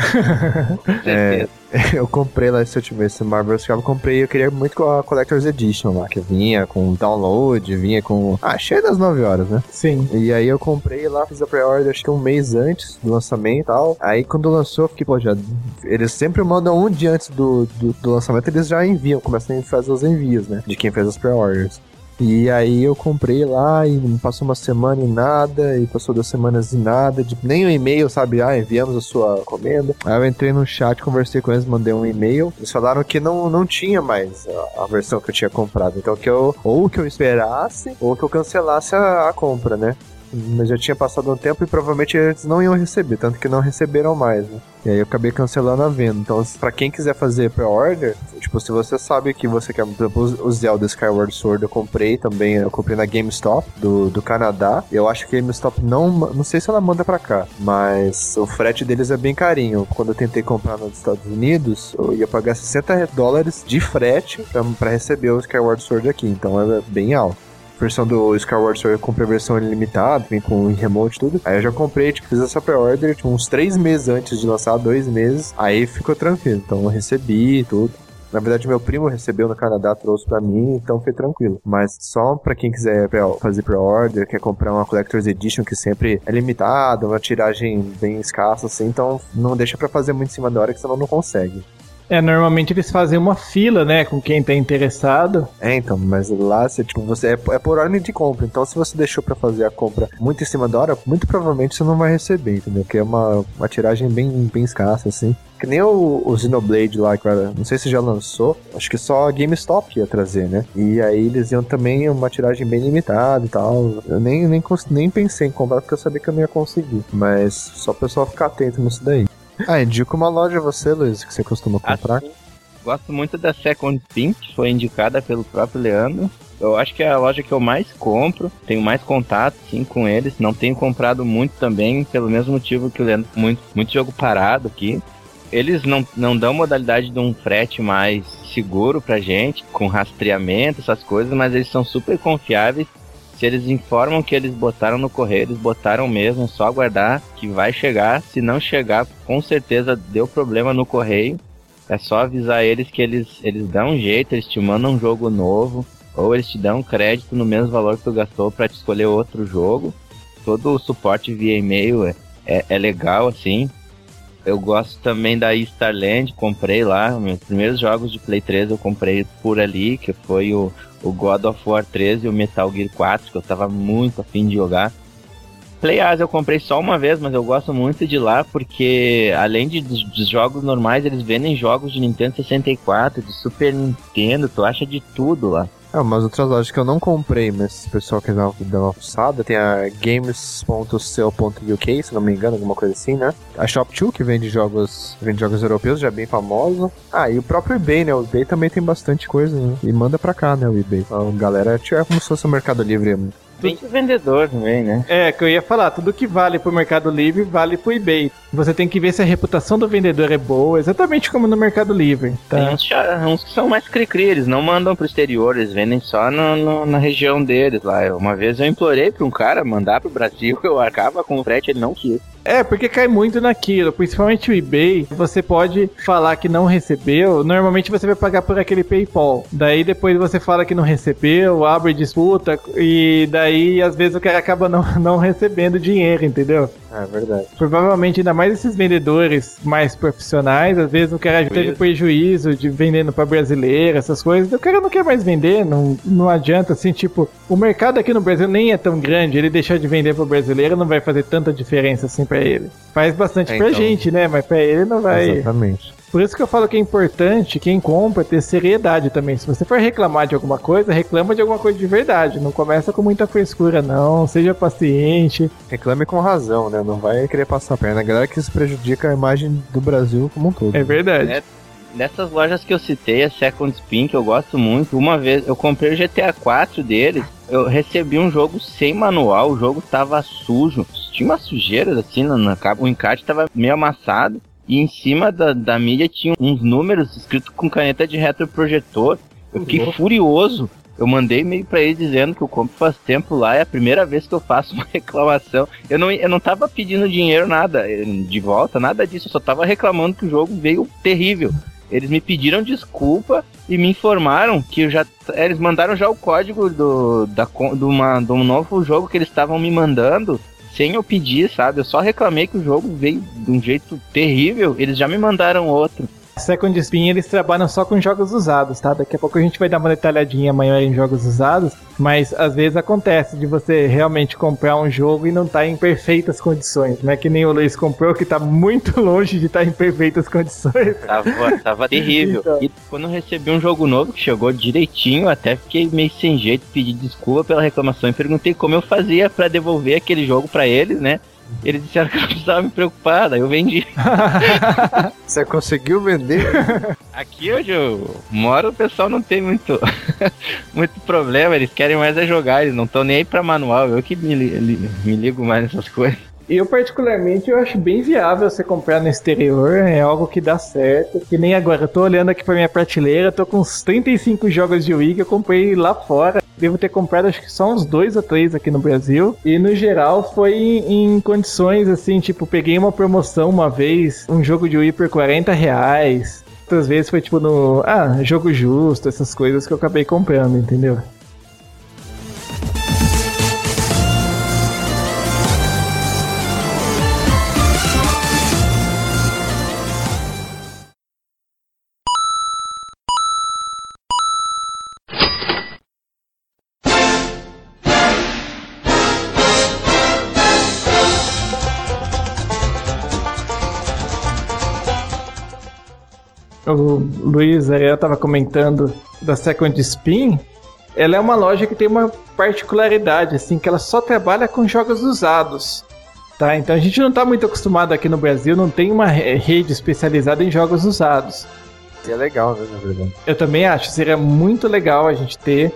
é, eu comprei lá esse último, esse Marvel vs. Capcom, comprei, eu queria muito com a Collector's Edition lá, que vinha com download, vinha com... Ah, cheio das 9 horas, né? Sim. E aí eu comprei lá, fiz a pre-order acho que um mês antes do lançamento e tal. Aí quando lançou, eu fiquei, pô, já... Eles sempre mandam um dia antes do, do, do lançamento, eles já enviam, começam a fazer os envios, né? De quem fez as pre-orders. E aí eu comprei lá e passou uma semana e nada, e passou duas semanas e nada, de, nem um e-mail, sabe? Ah, enviamos a sua encomenda. Aí eu entrei no chat, conversei com eles, mandei um e-mail. Eles falaram que não, não tinha mais a, a, versão que eu tinha comprado. Então que eu, ou que eu esperasse, ou que eu cancelasse a, a compra, né? Mas já tinha passado um tempo e provavelmente eles não iam receber, tanto que não receberam mais, né? E aí eu acabei cancelando a venda. Então, para quem quiser fazer pre-order, tipo, se você sabe que você quer, por exemplo, o Zelda Skyward Sword eu comprei também, eu comprei na GameStop do, do Canadá. Eu acho que a GameStop não, não sei se ela manda para cá, mas o frete deles é bem carinho. Quando eu tentei comprar nos Estados Unidos, eu ia pagar 60 dólares de frete para receber o Skyward Sword aqui, então é bem alto versão do Skyward Sword eu comprei a versão ilimitada, vem com remote e tudo. Aí eu já comprei, tipo, fiz essa pre-order tipo, uns três meses antes de lançar, dois meses. Aí ficou tranquilo. Então eu recebi tudo. Na verdade, meu primo recebeu no Canadá, trouxe para mim, então foi tranquilo. Mas só para quem quiser fazer pre-order, quer comprar uma Collector's Edition que sempre é limitada, uma tiragem bem escassa, assim, então não deixa para fazer muito em cima da hora que senão não consegue. É, normalmente eles fazem uma fila, né, com quem tá interessado. É, então, mas lá você, tipo, você é, é por ordem de compra. Então, se você deixou pra fazer a compra muito em cima da hora, muito provavelmente você não vai receber, entendeu? Porque é uma, uma tiragem bem, bem escassa, assim. Que nem o, o Xenoblade lá, cara. Não sei se já lançou. Acho que só a GameStop ia trazer, né? E aí eles iam também uma tiragem bem limitada e tal. Eu nem, nem, nem pensei em comprar porque eu sabia que eu não ia conseguir. Mas só o pessoal ficar atento nisso daí. Ah, indica uma loja você, Luiz, que você costuma comprar. Assim, gosto muito da Second Pin, que foi indicada pelo próprio Leandro. Eu acho que é a loja que eu mais compro, tenho mais contato sim com eles. Não tenho comprado muito também, pelo mesmo motivo que o Leandro, muito, muito jogo parado aqui. Eles não, não dão modalidade de um frete mais seguro pra gente, com rastreamento, essas coisas, mas eles são super confiáveis. Se eles informam que eles botaram no correio, eles botaram mesmo, é só aguardar que vai chegar. Se não chegar, com certeza deu problema no correio. É só avisar eles que eles, eles dão um jeito, eles te mandam um jogo novo, ou eles te dão crédito no mesmo valor que tu gastou para te escolher outro jogo. Todo o suporte via e-mail é, é, é legal, assim. Eu gosto também da Starland, comprei lá. Meus primeiros jogos de Play 3 eu comprei por ali, que foi o, o God of War 3 e o Metal Gear 4, que eu tava muito afim de jogar. PlayAs eu comprei só uma vez, mas eu gosto muito de lá porque, além de, dos, jogos normais, eles vendem jogos de Nintendo 64, de Super Nintendo, tu acha de tudo lá. É, umas outras lojas que eu não comprei, mas o pessoal quer dar uma, fuçada, tem a games.co.uk, se não me engano, alguma coisa assim, né? A Shop2, que vende jogos, vende jogos europeus, já é bem famoso. Ah, e o próprio eBay, né? O eBay também tem bastante coisa, né? E manda pra cá, né, o eBay. A galera é como se fosse o Mercado Livre Vende vendedor também, né? É, que eu ia falar, tudo que vale pro Mercado Livre vale pro eBay. Você tem que ver se a reputação do vendedor é boa, exatamente como no Mercado Livre. Tá? Tem uns, uns que são mais cri-cri, eles não mandam pro exterior, eles vendem só no, no, na região deles lá. Uma vez eu implorei pra um cara mandar pro Brasil, eu arcava com o frete, ele não quis. É, porque cai muito naquilo, principalmente o eBay. Você pode falar que não recebeu, normalmente você vai pagar por aquele PayPal. Daí depois você fala que não recebeu, abre disputa e daí às vezes o cara acaba não, não recebendo dinheiro, entendeu? É verdade. Provavelmente, ainda mais esses vendedores mais profissionais, às vezes o cara teve prejuízo de vendendo para brasileiro, essas coisas. O cara não quer mais vender, não, não adianta assim, tipo, o mercado aqui no Brasil nem é tão grande, ele deixar de vender para brasileiro não vai fazer tanta diferença assim para ele. Faz bastante é, pra então... gente, né? Mas pra ele não vai. Exatamente. Por isso que eu falo que é importante quem compra ter seriedade também. Se você for reclamar de alguma coisa, reclama de alguma coisa de verdade. Não começa com muita frescura, não. Seja paciente. Reclame com razão, né? Não vai querer passar a perna. A galera que isso prejudica a imagem do Brasil como um todo. É verdade. É, nessas lojas que eu citei, a Second Spin, que eu gosto muito, uma vez eu comprei o GTA 4 deles, eu recebi um jogo sem manual, o jogo tava sujo. Tinha umas sujeiras assim na, na o encarte tava meio amassado. E em cima da, da mídia tinha uns números escritos com caneta de retroprojetor. Eu fiquei uhum. furioso. Eu mandei e-mail pra ele dizendo que eu compro faz tempo lá, é a primeira vez que eu faço uma reclamação. Eu não, eu não tava pedindo dinheiro, nada de volta, nada disso. Eu só tava reclamando que o jogo veio terrível. Eles me pediram desculpa e me informaram que já eles mandaram já o código do da do, uma, do um novo jogo que eles estavam me mandando sem eu pedir, sabe? Eu só reclamei que o jogo veio de um jeito terrível, eles já me mandaram outro. Second Spin eles trabalham só com jogos usados, tá? Daqui a pouco a gente vai dar uma detalhadinha maior em jogos usados, mas às vezes acontece de você realmente comprar um jogo e não estar tá em perfeitas condições. Não é que nem o Luiz comprou, que está muito longe de estar tá em perfeitas condições. Tava, tava terrível. Então. E quando eu recebi um jogo novo que chegou direitinho, até fiquei meio sem jeito, pedi desculpa pela reclamação e perguntei como eu fazia para devolver aquele jogo para eles, né? Eles disseram que eu não precisava me preocupar, daí eu vendi. Você conseguiu vender? Aqui onde eu moro, o pessoal não tem muito, muito problema, eles querem mais é jogar, eles não estão nem aí pra manual, eu que me, me ligo mais nessas coisas. Eu, particularmente, eu acho bem viável você comprar no exterior, é algo que dá certo. Que nem agora, eu tô olhando aqui pra minha prateleira, tô com uns 35 jogos de Wii que eu comprei lá fora. Devo ter comprado acho que só uns dois ou três aqui no Brasil. E no geral foi em, em condições assim, tipo, peguei uma promoção uma vez, um jogo de Wii por 40 reais. Outras vezes foi tipo no. Ah, jogo justo, essas coisas que eu acabei comprando, entendeu? Luiz aí eu tava comentando da Second Spin, ela é uma loja que tem uma particularidade, assim, que ela só trabalha com jogos usados. Tá? Então a gente não está muito acostumado aqui no Brasil, não tem uma rede especializada em jogos usados. É legal, né, na verdade. Eu também acho, seria muito legal a gente ter.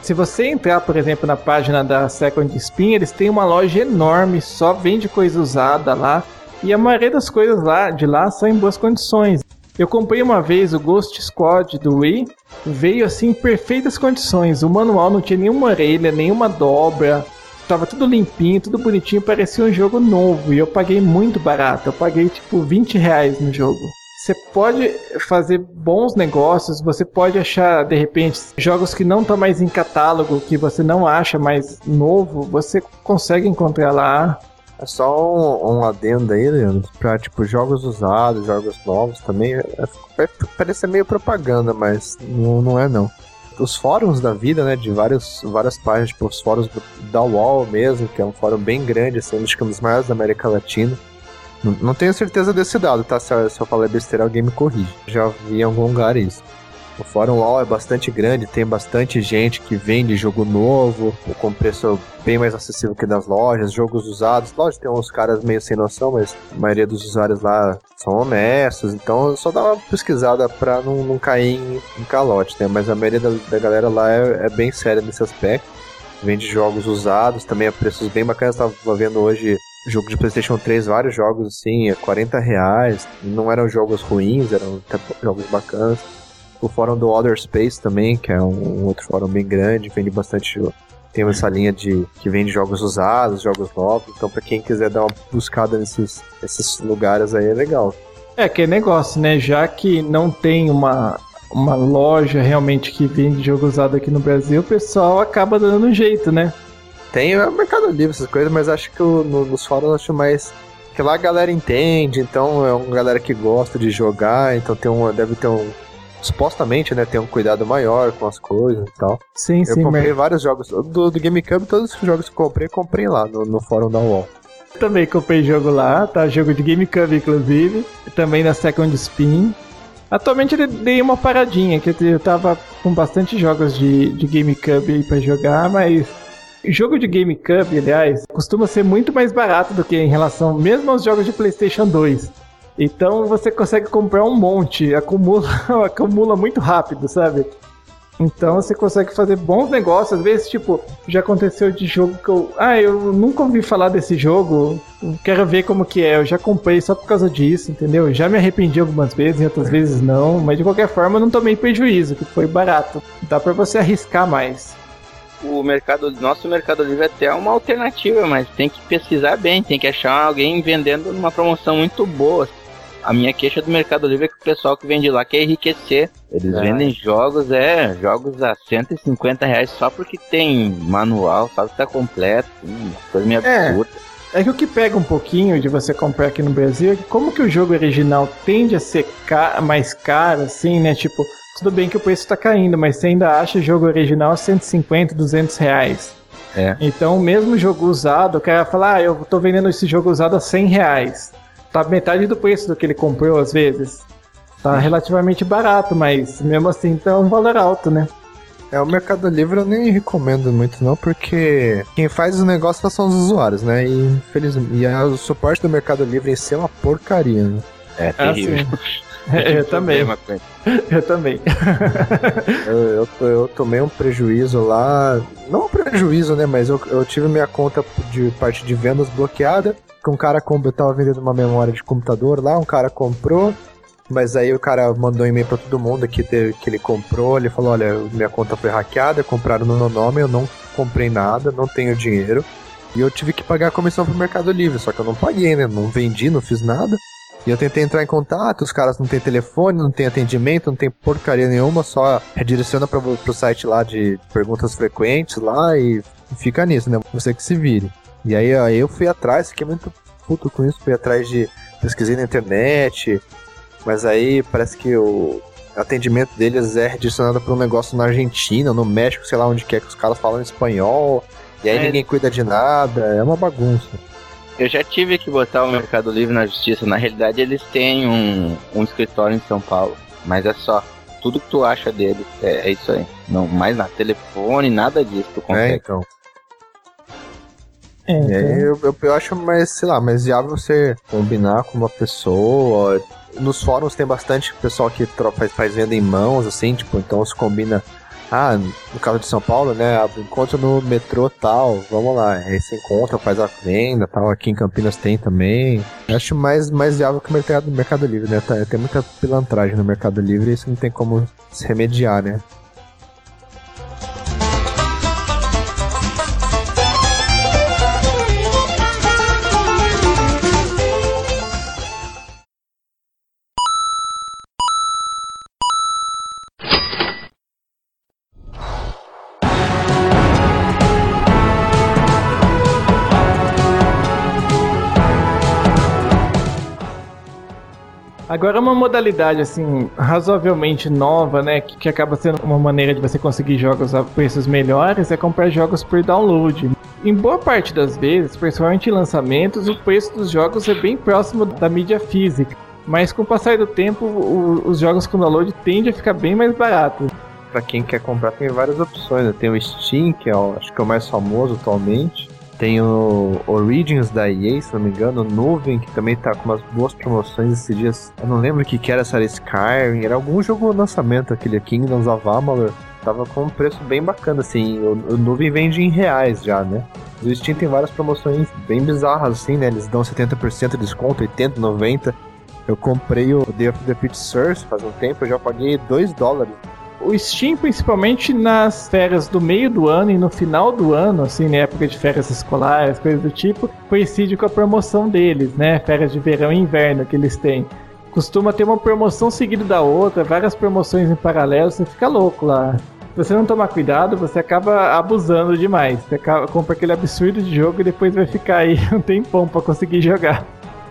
Se você entrar, por exemplo, na página da Second Spin, eles têm uma loja enorme, só vende coisa usada lá. E a maioria das coisas lá de lá são em boas condições. Eu comprei uma vez o Ghost Squad do Wii, veio assim em perfeitas condições. O manual não tinha nenhuma orelha, nenhuma dobra, tava tudo limpinho, tudo bonitinho, parecia um jogo novo. E eu paguei muito barato. Eu paguei tipo 20 reais no jogo. Você pode fazer bons negócios, você pode achar, de repente, jogos que não estão mais em catálogo, que você não acha mais novo, você consegue encontrar lá. É só um, um adendo aí, Leandro, pra tipo jogos usados, jogos novos também. É, é, parece meio propaganda, mas não, não é não os fóruns da vida, né, de várias, várias páginas, tipo os fóruns do, da UOL mesmo, que é um fórum bem grande, assim, acho que é um dos maiores da América Latina. Não, não tenho certeza desse dado, tá? Se eu, se eu falar besteira, alguém me corrige. Já vi em algum lugar isso. O fórum UOL é bastante grande, tem bastante gente que vende jogo novo, com preço bem mais acessível que das lojas, jogos usados. Lógico, tem uns caras meio sem noção, mas a maioria dos usuários lá são honestos, então só dá uma pesquisada pra não, não cair em, em calote, né? Mas a maioria da, da galera lá é, é, bem séria nesse aspecto. Vende jogos usados, também a preços bem bacanas. Tava vendo hoje jogo de PlayStation 3, vários jogos assim, a 40 reais. Não eram jogos ruins, eram jogos bacanas. O fórum do Other Space também, que é um, um outro fórum bem grande, vende bastante tem essa linha de que vende jogos usados, jogos novos. Então, para quem quiser dar uma buscada nesses, nesses lugares aí, é legal. É que é negócio, né? Já que não tem uma, uma loja realmente que vende jogo usado aqui no Brasil, o pessoal acaba dando um jeito, né? Tem o Mercado Livre, essas coisas, mas acho que o, no, nos fóruns acho mais. Que lá a galera entende, então é uma galera que gosta de jogar, então tem um, deve ter um, supostamente, né, tem um cuidado maior com as coisas e tal. Sim, eu sim. Eu comprei mas... vários jogos. Do, do GameCube, todos os jogos que comprei, comprei lá no, no fórum da UOL. Também comprei jogo lá, tá? Jogo de GameCube, inclusive. Também na Second Spin. Atualmente eu dei uma paradinha, que eu tava com bastante jogos de, de GameCube aí pra jogar, mas Jogo de GameCube, aliás, costuma ser muito mais barato do que em relação mesmo aos jogos de PlayStation 2. Então você consegue comprar um monte, acumula, acumula muito rápido, sabe? Então você consegue fazer bons negócios. Às vezes, tipo, já aconteceu de jogo que eu. Ah, eu nunca ouvi falar desse jogo. Quero ver como que é. Eu já comprei só por causa disso, entendeu? Já me arrependi algumas vezes, outras vezes não. Mas de qualquer forma, eu não tomei prejuízo, que foi barato. Dá para você arriscar mais. O mercado, nosso mercado livre é até uma alternativa, mas tem que pesquisar bem, tem que achar alguém vendendo numa promoção muito boa. A minha queixa do Mercado Livre é que o pessoal que vende lá quer enriquecer. Eles é. vendem jogos, é, jogos a 150 reais só porque tem manual, que tá completo. Hum, coisa meio é. absurda. É que o que pega um pouquinho de você comprar aqui no Brasil é que como que o jogo original tende a ser ca mais caro, assim, né? Tipo, tudo bem que o preço tá caindo, mas você ainda acha o jogo original a 150, 200 reais. É. Então, mesmo jogo usado, o cara fala, ah, eu tô vendendo esse jogo usado a 100 reais tá metade do preço do que ele comprou às vezes. Tá relativamente barato, mas mesmo assim tá um valor alto, né? É, o Mercado Livre eu nem recomendo muito não, porque quem faz os negócios são os usuários, né? E, infelizmente, e o suporte do Mercado Livre em si é uma porcaria, né? É terrível. Ah, eu também. Eu também. eu, eu, eu, tomei um prejuízo lá. Não um prejuízo, né? Mas eu, eu tive minha conta de parte de vendas bloqueada que um cara comprou, tava vendendo uma memória de computador lá, um cara comprou, mas aí o cara mandou um e-mail pra todo mundo que, teve, que ele comprou, ele falou, olha, minha conta foi hackeada, compraram no meu nome, eu não comprei nada, não tenho dinheiro, e eu tive que pagar a comissão pro Mercado Livre, só que eu não paguei, né, não vendi, não fiz nada, e eu tentei entrar em contato, os caras não têm telefone, não tem atendimento, não tem porcaria nenhuma, só redireciona pra, pro site lá de perguntas frequentes lá e fica nisso, né, você que se vire. E aí, eu fui atrás, fiquei muito puto com isso, fui atrás de pesquisar na internet, mas aí parece que o atendimento deles é redirecionado para um negócio na Argentina, no México, sei lá onde quer que os caras falam espanhol, e aí é. ninguém cuida de nada, é uma bagunça. Eu já tive que botar o Mercado Livre na justiça, na realidade eles têm um, um escritório em São Paulo. Mas é só. Tudo que tu acha dele é, é isso aí. Não, mais na telefone, nada disso tu É, consegue. então. É, E aí eu, eu, eu acho mais, sei lá, mais viável você combinar com uma pessoa. Nos fóruns tem bastante pessoal que faz, faz venda em mãos, assim, tipo, então se combina. Ah, no caso de São Paulo, né? Encontra no metrô tal, vamos lá. Aí você encontra, faz a venda tal. Aqui em Campinas tem também. Eu acho mais, mais viável que o mercado, mercado Livre, né? Tá- Tem muita pilantragem no Mercado Livre e isso não tem como se remediar, né? Agora uma modalidade assim razoavelmente nova, né, que, que acaba sendo uma maneira de você conseguir jogos a preços melhores é comprar jogos por download. Em boa parte das vezes, principalmente em lançamentos, o preço dos jogos é bem próximo da mídia física. Mas com o passar do tempo, o- os jogos com download tendem a ficar bem mais baratos. Pra quem quer comprar, tem várias opções. né? Tem o Steam, que é o, acho que é o mais famoso atualmente. Tem o Origins da EA, se não me engano, Nuvem, que também tá com umas boas promoções esses dias. Eu não lembro o que, que era, se era Skyrim, era algum jogo lançamento, aquele Kingdoms of Amalur. Tava com um preço bem bacana, assim. O, o Nuvem vende em reais já, né? O Steam tem várias promoções bem bizarras, assim, né? Eles dão 70% de desconto, 80%, 90%. Eu comprei o Day of the Pit Source faz um tempo, eu já paguei 2 dólares. O Steam, principalmente nas férias do meio do ano e no final do ano, assim, na época de férias escolares, coisas do tipo, coincide com a promoção deles, né? Férias de verão e inverno que eles têm. Costuma ter uma promoção seguida da outra, várias promoções em paralelo, você fica louco lá. Se você não tomar cuidado, você acaba abusando demais. Você acaba, compra aquele absurdo de jogo e depois vai ficar aí um tempão pra conseguir jogar.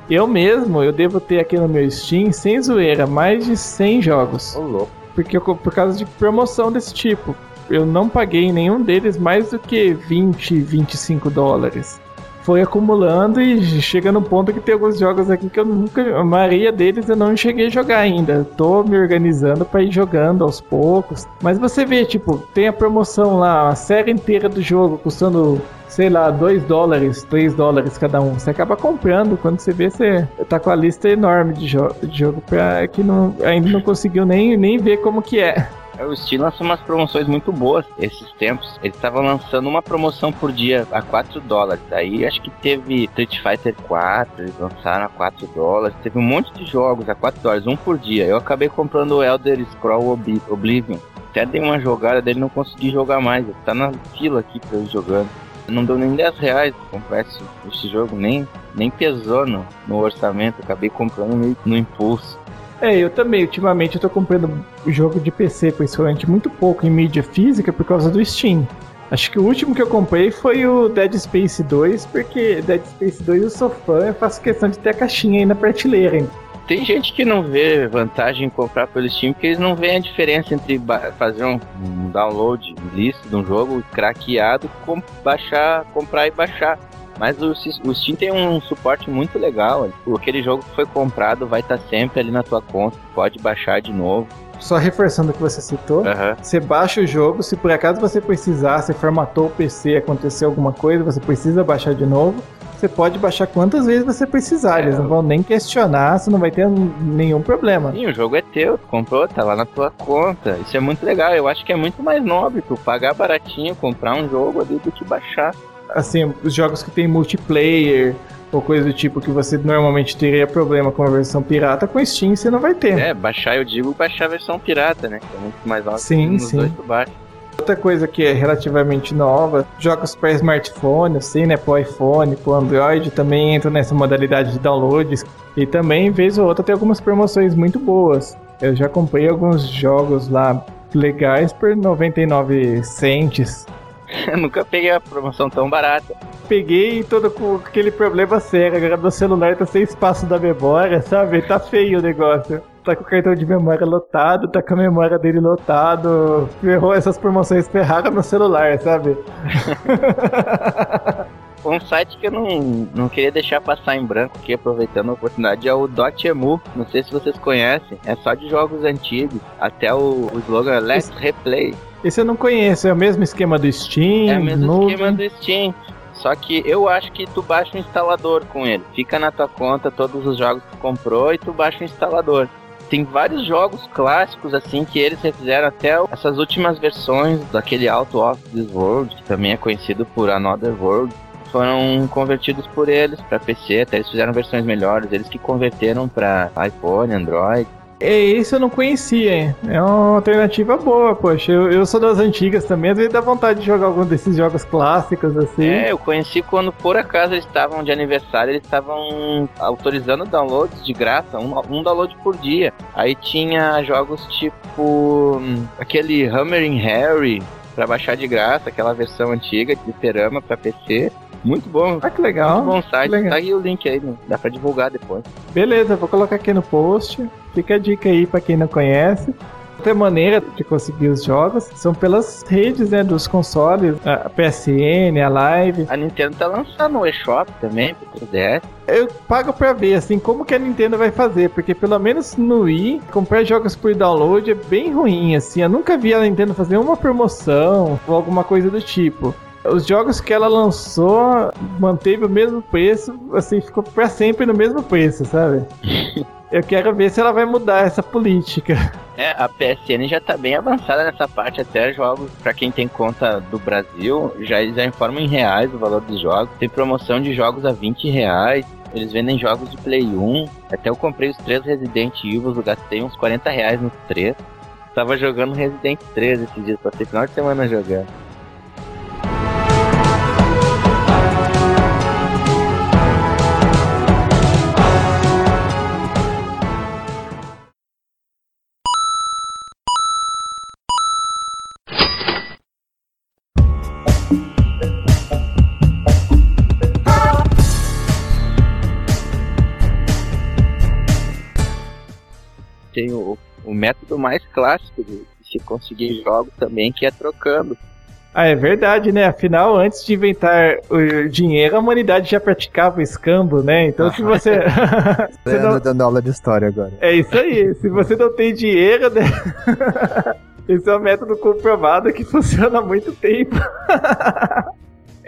Eu mesmo, eu devo ter aqui no meu Steam, sem zoeira, mais de 100 jogos Ô, louco. Porque eu, por causa de promoção desse tipo. Eu não paguei nenhum deles mais do que 20, 25 dólares. Foi acumulando e chega no ponto que tem alguns jogos aqui que eu nunca. A maioria deles eu não cheguei a jogar ainda. Tô me organizando pra ir jogando aos poucos. Mas você vê, tipo, tem a promoção lá, a série inteira do jogo custando, sei lá, 2 dólares, 3 dólares cada um. Você acaba comprando. Quando você vê, você tá com a lista enorme de, jo de jogo pra que não, ainda não conseguiu nem, nem ver como que é. É, O Steam lançou umas promoções muito boas esses tempos. Eles estavam lançando uma promoção por dia a 4 dólares. Aí acho que teve Street Fighter 4, eles lançaram a 4 dólares. Teve um monte de jogos a 4 dólares, um por dia. Eu acabei comprando o Elder Scroll Obli- Oblivion. Até dei uma jogada dele, não consegui jogar mais. Tá na fila aqui pra eu jogando. Não deu nem 10 reais comprar esse, esse jogo, nem, nem pesou no, no orçamento. Acabei comprando meio no impulso. É, eu também. Ultimamente eu tô comprando jogo de PC, principalmente, muito pouco em mídia física por causa do Steam. Acho que o último que eu comprei foi o Dead Space 2, porque Dead Space 2 eu sou fã, eu faço questão de ter a caixinha aí na prateleira. Tem gente que não vê vantagem em comprar pelo Steam porque eles não veem a diferença entre fazer um, um download lícito de um jogo craqueado com baixar, comprar e baixar. Mas o, o Steam tem um suporte muito legal. Aquele jogo que foi comprado vai estar sempre ali na tua conta. Pode baixar de novo. Só reforçando o que você citou. Aham. Você baixa o jogo, se por acaso você precisar, você formatou o PC, aconteceu alguma coisa, você precisa baixar de novo. Você pode baixar quantas vezes você precisar, eles não vão nem questionar, você não vai ter nenhum problema. Sim, o jogo é teu, tu comprou, tá lá na tua conta. Isso é muito legal. Eu acho que é muito mais nobre tu pagar baratinho, comprar um jogo ali do que baixar. assim, os jogos que tem multiplayer ou coisa do tipo que você normalmente teria problema com a versão pirata, com Steam você não vai ter. É, baixar eu digo baixar a versão pirata, né? Que é muito mais nobre. Sim, sim. dois tu baixa. Outra coisa que é relativamente nova, jogos para smartphone, assim, né, pro iPhone, pro Android, também entram nessa modalidade de downloads. E também, vez ou outra, tem algumas promoções muito boas. Eu já comprei alguns jogos lá legais por 99 cents. Eu nunca peguei a promoção tão barata. Peguei todo com aquele problema sério. Agora meu celular tá sem espaço da memória, sabe? Tá feio o negócio. Tá com o cartão de memória lotado, tá com a memória dele lotado. Ferrou essas promoções ferraram meu celular, sabe? Um site que eu não, não queria deixar passar em branco aqui, aproveitando a oportunidade, é o Dotemu. Não sei se vocês conhecem. É só de jogos antigos. Até o, o slogan Let's Replay. Esse eu não conheço, é o mesmo esquema do Steam? É o mesmo nuvem? esquema do Steam. Só que eu acho que tu baixa um instalador com ele. Fica na tua conta todos os jogos que tu comprou e tu baixa o instalador. Tem vários jogos clássicos assim que eles refizeram até essas últimas versões daquele Out of This World, que também é conhecido por Another World, foram convertidos por eles para PC, até eles fizeram versões melhores, eles que converteram para iPhone, Android. É, esse eu não conhecia, hein? É uma alternativa boa, poxa. Eu, eu sou das antigas também, às vezes dá vontade de jogar algum desses jogos clássicos assim. É, eu conheci quando por acaso eles estavam de aniversário, eles estavam autorizando downloads de graça, um, um download por dia. Aí tinha jogos tipo hum, aquele Hammering Harry pra baixar de graça, aquela versão antiga de Perama pra PC. Muito bom. Ah, que legal. Muito bom site. legal. Tá aí o link aí, né? dá pra divulgar depois. Beleza, vou colocar aqui no post. Fica a dica aí pra quem não conhece. Outra maneira de conseguir os jogos são pelas redes né, dos consoles, a PSN, a Live. A Nintendo tá lançando o eShop também pro 3DS. Eu pago pra ver assim como que a Nintendo vai fazer, porque pelo menos no Wii, comprar jogos por download é bem ruim assim. Eu nunca vi a Nintendo fazer uma promoção ou alguma coisa do tipo. Os jogos que ela lançou manteve o mesmo preço, assim, ficou pra sempre no mesmo preço, sabe? Eu quero ver se ela vai mudar essa política. É, a PSN já tá bem avançada nessa parte, até jogos, pra quem tem conta do Brasil, já eles já informam em reais o valor dos jogos. Tem promoção de jogos a 20 reais. Eles vendem jogos de Play 1. Até eu comprei os três Resident Evil, eu gastei uns 40 reais nos três. Tava jogando Resident 3 esses dias, passei final de semana jogando. Método mais clássico de se conseguir jogos também, que é trocando. Ah, é verdade, né? Afinal, antes de inventar o dinheiro, a humanidade já praticava o escambo, né? Então, se você. você não... dando aula de história agora. É isso aí. Se você não tem dinheiro, né? Esse é um método comprovado que funciona há muito tempo.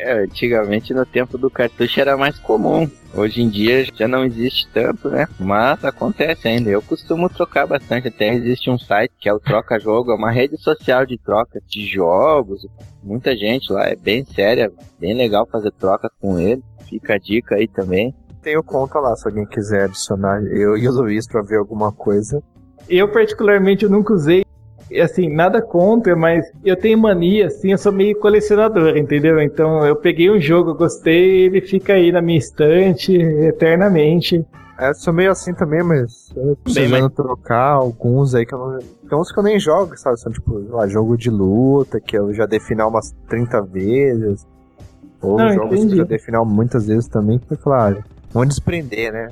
É, antigamente no tempo do cartucho era mais comum. Hoje em dia já não existe tanto, né? Mas acontece ainda. Eu costumo trocar bastante. Até existe um site que é o Troca Jogo, é uma rede social de troca de jogos. Muita gente lá, é bem séria, bem legal fazer troca com ele. Fica a dica aí também. Tenho conta lá, se alguém quiser adicionar eu e o Luiz pra ver alguma coisa. Eu, particularmente, eu nunca usei. Assim, nada contra, mas eu tenho mania, assim, eu sou meio colecionador, entendeu? Então eu peguei um jogo, gostei, ele fica aí na minha estante eternamente. É, eu sou meio assim também, mas eu tô precisando trocar alguns aí que eu não. Tem uns que eu nem jogo, sabe? São tipo, lá, jogo de luta, que eu já dei final umas 30 vezes. Ou Não, jogos que entendi. eu já dei final muitas vezes também, que claro. Vamos desprender, né?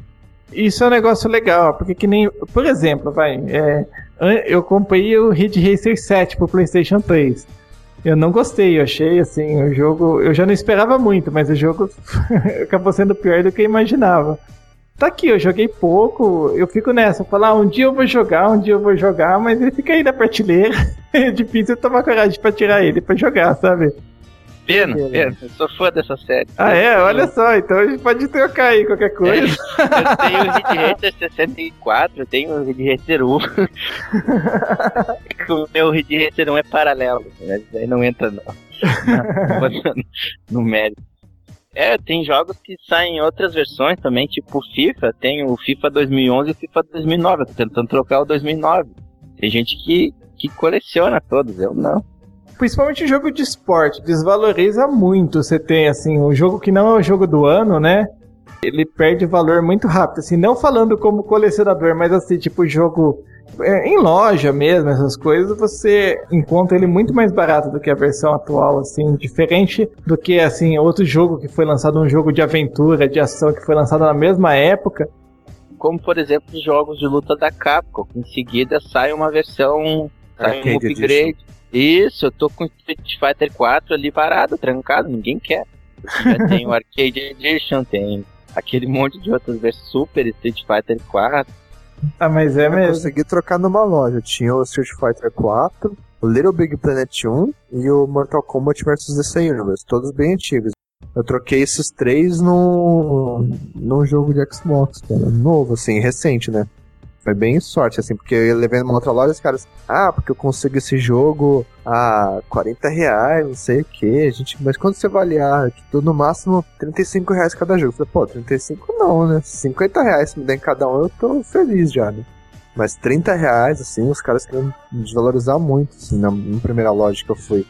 Isso é um negócio legal, porque que nem. Por exemplo, vai. é, eu comprei o Ridge Racer 7 pro PlayStation 3. Eu não gostei, eu achei assim, o jogo. Eu já não esperava muito, mas o jogo acabou sendo pior do que eu imaginava. Tá aqui, eu joguei pouco, eu fico nessa, falar, ah, um dia eu vou jogar, um dia eu vou jogar, mas ele fica aí na prateleira. É difícil tomar coragem pra tirar ele pra jogar, sabe? Pena, pena. Eu sou fã dessa série. Ah, é? Olha só, então a gente pode trocar aí qualquer coisa. Eu tenho o Racer 64, eu tenho o Ridge Racer 1. o meu Ridge Racer 1 é paralelo, mas aí não entra na- no mérito. É, tem jogos que saem em outras versões também, tipo FIFA, tem o FIFA 2011 e o FIFA 2009, eu tô tentando trocar o 2009. Tem gente que, que coleciona todos, eu não. Principalmente jogo de esporte, desvaloriza muito. Você tem, assim, um jogo que não é o jogo do ano, né? Ele perde valor muito rápido. Assim, não falando como colecionador, mas assim, tipo, jogo é, em loja mesmo, essas coisas, você encontra ele muito mais barato do que a versão atual, assim, diferente do que, assim, outro jogo que foi lançado, um jogo de aventura, de ação, que foi lançado na mesma época. Como, por exemplo, os jogos de luta da Capcom, que em seguida sai uma versão, sai um upgrade. Isso, eu tô com Street Fighter 4 ali parado, trancado, ninguém quer. Já tem o Arcade Edition, tem aquele monte de outras versões, Super Street Fighter 4. Ah, mas é Eu mesmo. consegui trocar numa loja. Tinha o Street Fighter 4, o Little Big Planet 1 e o Mortal Kombat vs DC Universe, todos bem antigos. Eu troquei esses três num, num jogo de Xbox, cara, novo, assim, recente, né? Foi bem sorte, assim, porque eu levei numa outra loja e os caras, ah, porque eu consigo esse jogo a 40 reais, não sei o que, gente, mas quando você avaliar, que no máximo 35 reais cada jogo. Eu falei, pô, 35 não, né? 50 reais se me der cada um, eu tô feliz já, né? Mas 30 reais, assim, os caras queriam desvalorizar muito, assim, na, na primeira loja que eu fui.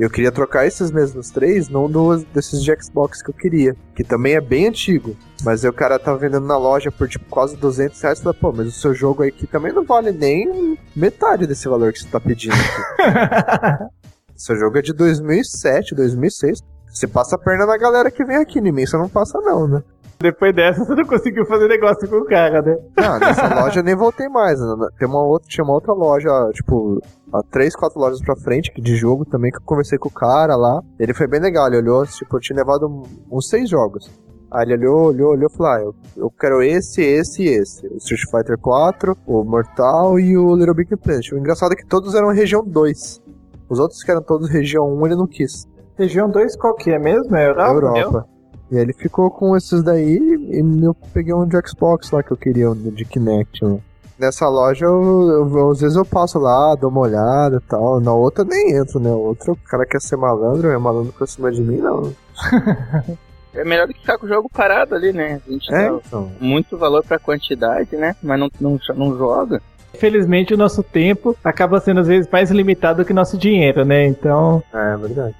Eu queria trocar esses mesmos três num dos, desses de Xbox que eu queria, que também é bem antigo. Mas aí o cara tava vendendo na loja por tipo quase 200 reais. Falei, pô, mas o seu jogo aqui também não vale nem metade desse valor que você tá pedindo aqui. seu jogo é de 2007, 2006. Você passa a perna na galera que vem aqui, em mim você não passa não, né? Depois dessa, você não conseguiu fazer negócio com o cara, né? Não, nessa loja eu nem voltei mais. né? Tem uma outra, tinha uma outra loja, tipo, a três, quatro lojas pra frente, de jogo também, que eu conversei com o cara lá. Ele foi bem legal, ele olhou, tipo, eu tinha levado uns seis jogos. Aí ele olhou, olhou, olhou e falou: ah, eu, eu quero esse, esse e esse. O Street Fighter 4, o Mortal e o Little Big Planet. O engraçado é que todos eram região 2. Os outros que eram todos região 1, ele não quis. Região 2 qual que é mesmo? É Europa? Europa. E aí ele ficou com esses daí e eu peguei um de Xbox lá que eu queria, um de Kinect. né? Nessa loja, eu, eu- às vezes eu passo lá, dou uma olhada e tal. Na outra nem entro, né? Outra, o cara quer ser malandro, é malandro pra cima de mim, não. É melhor do que ficar com o jogo parado ali, né? A gente É, dá então. muito valor pra quantidade, né? Mas não, não, não joga. Infelizmente, o nosso tempo acaba sendo às vezes mais limitado que nosso dinheiro, né? Então, É, verdade.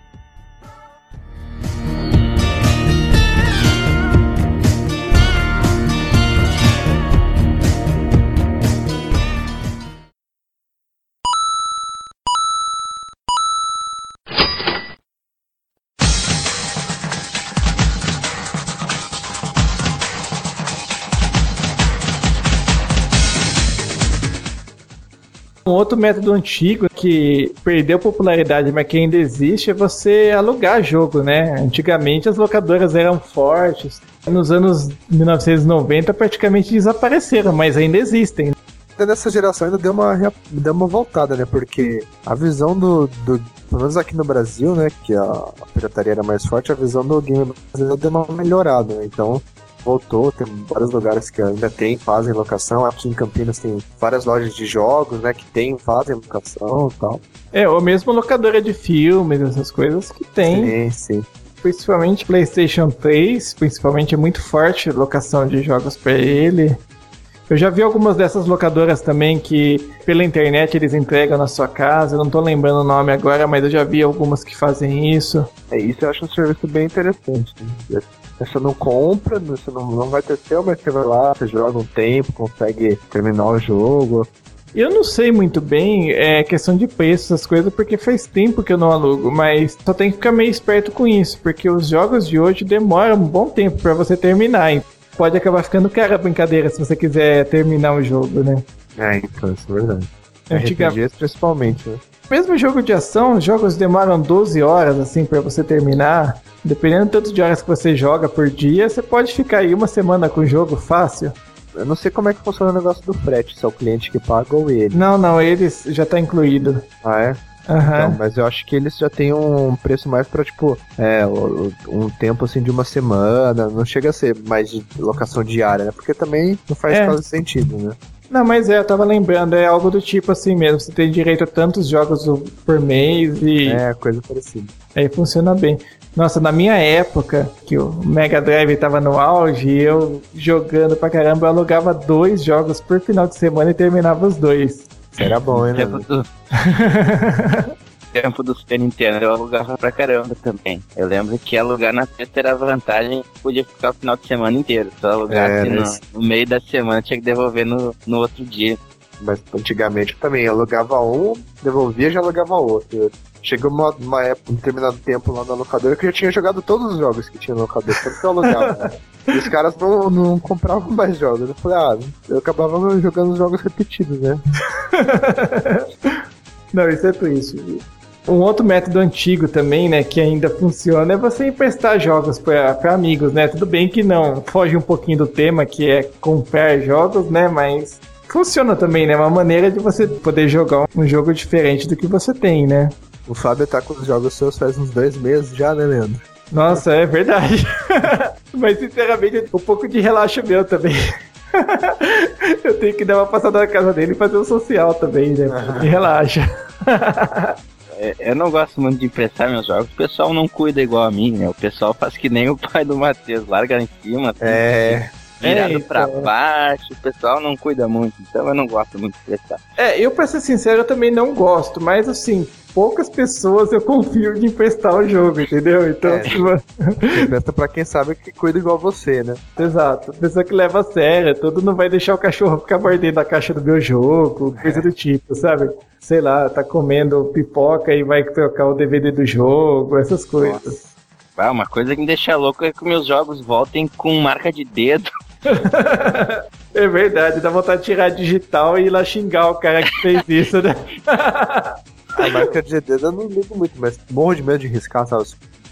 Outro método antigo que perdeu popularidade, mas que ainda existe, é você alugar jogo, né? Antigamente as locadoras eram fortes. Nos anos 1990 praticamente desapareceram, mas ainda existem. Nessa geração ainda deu uma, deu uma voltada, né? Porque a visão do, do. Pelo menos aqui no Brasil, né? Que a, a pirataria era mais forte, a visão do game brasileiro deu uma melhorada, né? Então voltou, tem vários lugares que ainda tem, fazem locação. Aqui em Campinas tem várias lojas de jogos, né? Que tem, fazem locação e tal. É, ou mesmo locadora de filmes, essas coisas que tem. Sim, sim. Principalmente PlayStation 3, principalmente é muito forte locação de jogos para ele. Eu já vi algumas dessas locadoras também que pela internet eles entregam na sua casa. Eu não tô lembrando o nome agora, mas eu já vi algumas que fazem isso. É, isso eu acho um serviço bem interessante. Né? Você não compra, você não, não vai ter seu, mas você vai lá, você joga um tempo, consegue terminar o jogo. Eu não sei muito bem é, questão de preço, essas coisas, porque faz tempo que eu não alugo, mas só tem que ficar meio esperto com isso, porque os jogos de hoje demoram um bom tempo para você terminar. hein? Pode acabar ficando cara a brincadeira se você quiser terminar o jogo, né? É, então, isso é verdade. Antiga- RPGs principalmente, né? Mesmo jogo de ação, os jogos demoram 12 horas assim para você terminar. Dependendo do tanto de horas que você joga por dia, você pode ficar aí uma semana com o jogo fácil. Eu não sei como é que funciona o negócio do frete, se é o cliente que paga ou ele. Não, não, eles já tá incluído. Ah, é? Aham. Então, mas eu acho que eles já têm um preço mais pra, tipo, é, um tempo assim de uma semana, não chega a ser mais de locação diária, né? Porque também não faz É. quase sentido, né? Não, mas é, eu tava lembrando, é algo do tipo assim mesmo. Você tem direito a tantos jogos por mês e É, coisa parecida. aí funciona bem. Nossa, na minha época, que o Mega Drive tava no auge, eu jogando pra caramba, eu alugava dois jogos por final de semana e terminava os dois. Isso era bom, hein, né? Tempo do, tempo do Super Nintendo eu alugava pra caramba também. Eu lembro que alugar na sexta era vantagem, podia ficar o final de semana inteiro. Se eu alugasse É, no, mas- no meio da semana, tinha que devolver no, no outro dia. Mas antigamente eu também, alugava um, devolvia e já alugava outro. Chegou uma, uma época, um determinado tempo lá na locadora que eu já tinha jogado todos os jogos que tinha na locadora, tanto que eu alugava. né? E os caras não, não compravam mais jogos. Eu falei, ah, eu acabava jogando os jogos repetidos, né? Não, isso é triste. Um outro método antigo também, né, que ainda funciona, é você emprestar jogos para amigos, né? Tudo bem que não foge um pouquinho do tema, que é comprar jogos, né? Mas funciona também, né? Uma maneira de você poder jogar um jogo diferente do que você tem, né? O Fábio tá com os jogos seus faz uns dois meses já, né, Leandro? Nossa, é verdade. Mas sinceramente, um pouco de relaxo meu também. Eu tenho que dar uma passada na casa dele e fazer um social também, né? Me relaxa. É, eu não gosto muito de emprestar meus jogos. O pessoal não cuida igual a mim, né? O pessoal faz que nem o pai do Matheus, larga em cima. Assim, É. Virado É, pra então. baixo, o pessoal não cuida muito, então eu não gosto muito de emprestar. É, eu pra ser sincero, eu também não gosto, mas assim, poucas pessoas eu confio de emprestar o jogo, entendeu? Então, É. você- Empresta pra quem sabe que cuida igual você, né? exato. Pessoa que leva a sério, tudo não vai deixar o cachorro ficar mordendo a caixa do meu jogo, coisa do tipo, sabe? Sei lá, tá comendo pipoca e vai trocar o DVD do jogo, essas coisas. Ah, uma coisa que me deixa louco é que meus jogos voltem com marca de dedo. É verdade, dá vontade de tirar digital e ir lá xingar o cara que fez isso, né? A marca de dedo eu não ligo muito, mas morro de medo de riscar, sabe?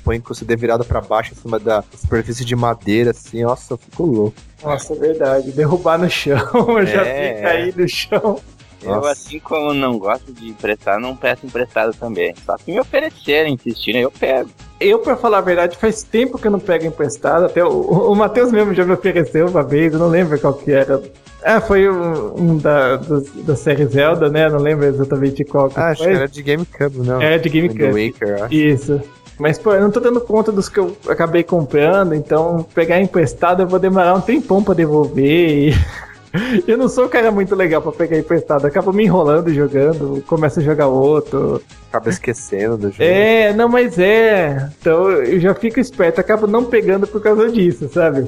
Põe com o CD virado pra baixo em cima da superfície de madeira, assim, nossa, eu fico louco. Nossa, é verdade. Derrubar no chão, já É, fica aí no chão. Eu, assim como não gosto de emprestar, não peço emprestado também. Só se me oferecerem, insistirem, eu pego. Eu, pra falar a verdade, faz tempo que eu não pego emprestado. Até o, o Matheus mesmo já me ofereceu uma vez, eu não lembro qual que era. Ah, foi um, um da, do- da série Zelda, né? Não lembro exatamente qual que Ah, acho que era de GameCube, não? É, de GameCube. Waker, acho. Isso. Mas, pô, eu não tô dando conta dos que eu acabei comprando, então pegar emprestado eu vou demorar um tempão pra devolver. E... Eu não sou um cara muito legal pra pegar emprestado, acabo me enrolando jogando, começo a jogar outro. Acaba esquecendo do jogo. É, não, mas é. Então eu já fico esperto, acabo não pegando por causa disso, sabe?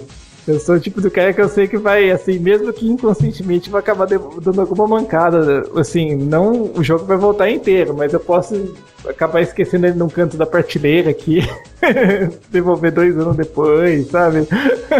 Eu sou o tipo do cara que eu sei que vai, assim, mesmo que inconscientemente, vai acabar dando alguma mancada. Assim, não o jogo vai voltar inteiro, mas eu posso acabar esquecendo ele num canto da prateleira aqui. devolver dois anos depois, sabe?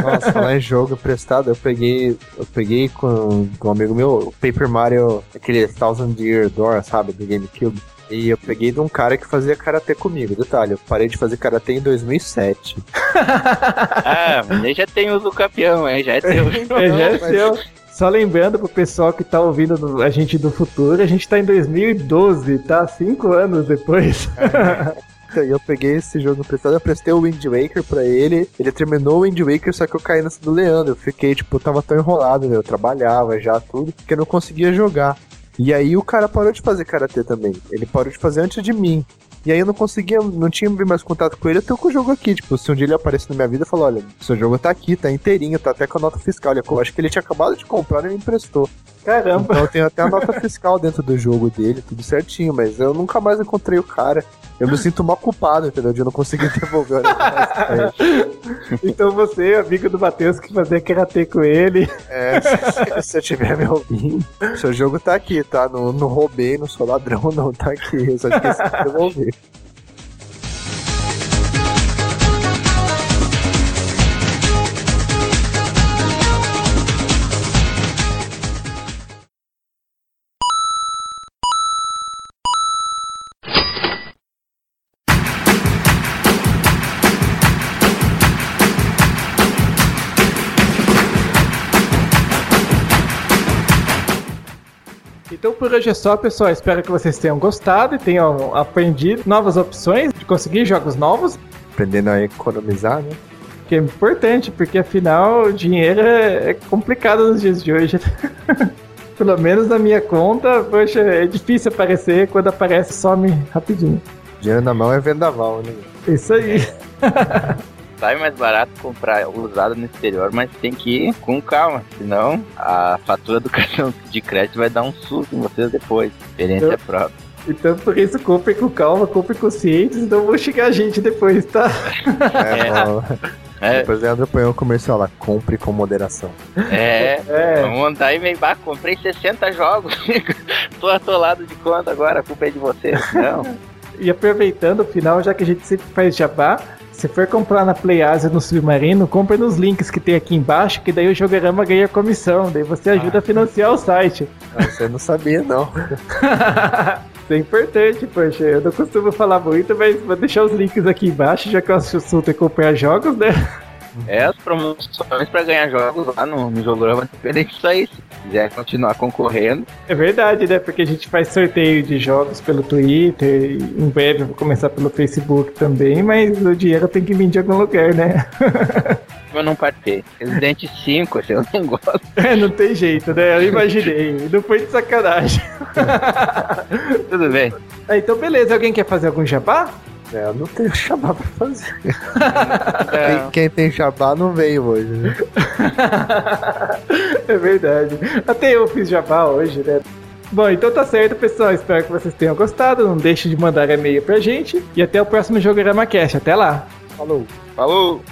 Nossa, falar em jogo emprestado, eu peguei. Eu peguei com, com um amigo meu o Paper Mario, aquele Thousand Year Door, sabe, do GameCube. E eu peguei de um cara que fazia karatê comigo. Detalhe, eu parei de fazer karatê em 2007. Ah, mas aí já tem o do campeão, aí já é teu. É, já é mas- seu. Só lembrando pro pessoal que tá ouvindo do- a gente do futuro, a gente tá em 2012, tá? Cinco anos depois. Então, eu peguei esse jogo emprestado, eu prestei o Wind Waker pra ele. Ele terminou o Wind Waker, só que eu caí nessa do Leandro. Eu fiquei, tipo, eu tava tão enrolado, né? Eu trabalhava já, tudo, que eu não conseguia jogar. E aí o cara parou de fazer karatê também. Ele parou de fazer antes de mim. E aí eu não conseguia, não tinha mais contato com ele, eu tô com o jogo aqui. Tipo, se um dia ele aparecer na minha vida, eu falo, olha, seu jogo tá aqui, tá inteirinho, tá até com a nota fiscal. Eu acho que ele tinha acabado de comprar e me emprestou. Caramba. Então tenho até a nota fiscal dentro do jogo dele, tudo certinho, mas eu nunca mais encontrei o cara. Eu me sinto mal culpado, entendeu? De eu não conseguir devolver o. Então você, amigo do Matheus, que fazia karatê com ele. É, se, se eu tiver me ouvindo, seu jogo tá aqui, tá? Não, não roubei, não sou ladrão, não, tá aqui. Eu só esqueci de devolver. Então por hoje é só, pessoal. Espero que vocês tenham gostado e tenham aprendido novas opções de conseguir jogos novos. Aprendendo a economizar, né? Que é importante, porque afinal o dinheiro é é complicado nos dias de hoje. Pelo menos na minha conta, poxa, é difícil aparecer, quando aparece some rapidinho. Dinheiro na mão é vendaval, né? Isso aí. Sai mais barato comprar usado no exterior, mas tem que ir com calma, senão a fatura do cartão de crédito vai dar um susto em vocês depois. Experiência Eu- própria. Então por isso comprem com calma, comprem conscientes, então vou xingar a gente depois, tá? É, É. É, Depois Leandro põe um comercial lá, compre com moderação. é. É. Vamos mandar e-mail, bah, comprei 60 jogos, tô atolado de conta agora, a culpa é de vocês. Não, E aproveitando o final, já que a gente sempre faz jabá, se for comprar na Play Asia no Submarino, compre nos links que tem aqui embaixo, que daí o Jogarama ganha comissão, daí você ajuda a financiar o site. Ah, Você não sabia, não. Isso é importante, poxa. Eu não costumo falar muito, mas vou deixar os links aqui embaixo, já que o assunto é comprar jogos, né? É, as promoções pra ganhar jogos lá no, no Jogorama Independente isso aí. Se quiser continuar concorrendo. É verdade, né? Porque a gente faz sorteio de jogos pelo Twitter, em breve eu vou começar pelo Facebook também, mas o dinheiro tem que vir de algum lugar, né? Eu não partei. Resident 5, assim, eu não gosto. É, não tem jeito, né? Eu imaginei. Não foi de sacanagem. Tudo bem. Ah, então, beleza. Alguém quer fazer algum jabá? É, eu não tenho jabá pra fazer. É, Quem, quem tem jabá não veio hoje, né? é verdade. Até eu fiz jabá hoje, né? Bom, então tá certo, pessoal. Espero que vocês tenham gostado. Não deixe de mandar e-mail pra gente. E até o próximo Jogorama Cast. Até lá. Falou. Falou!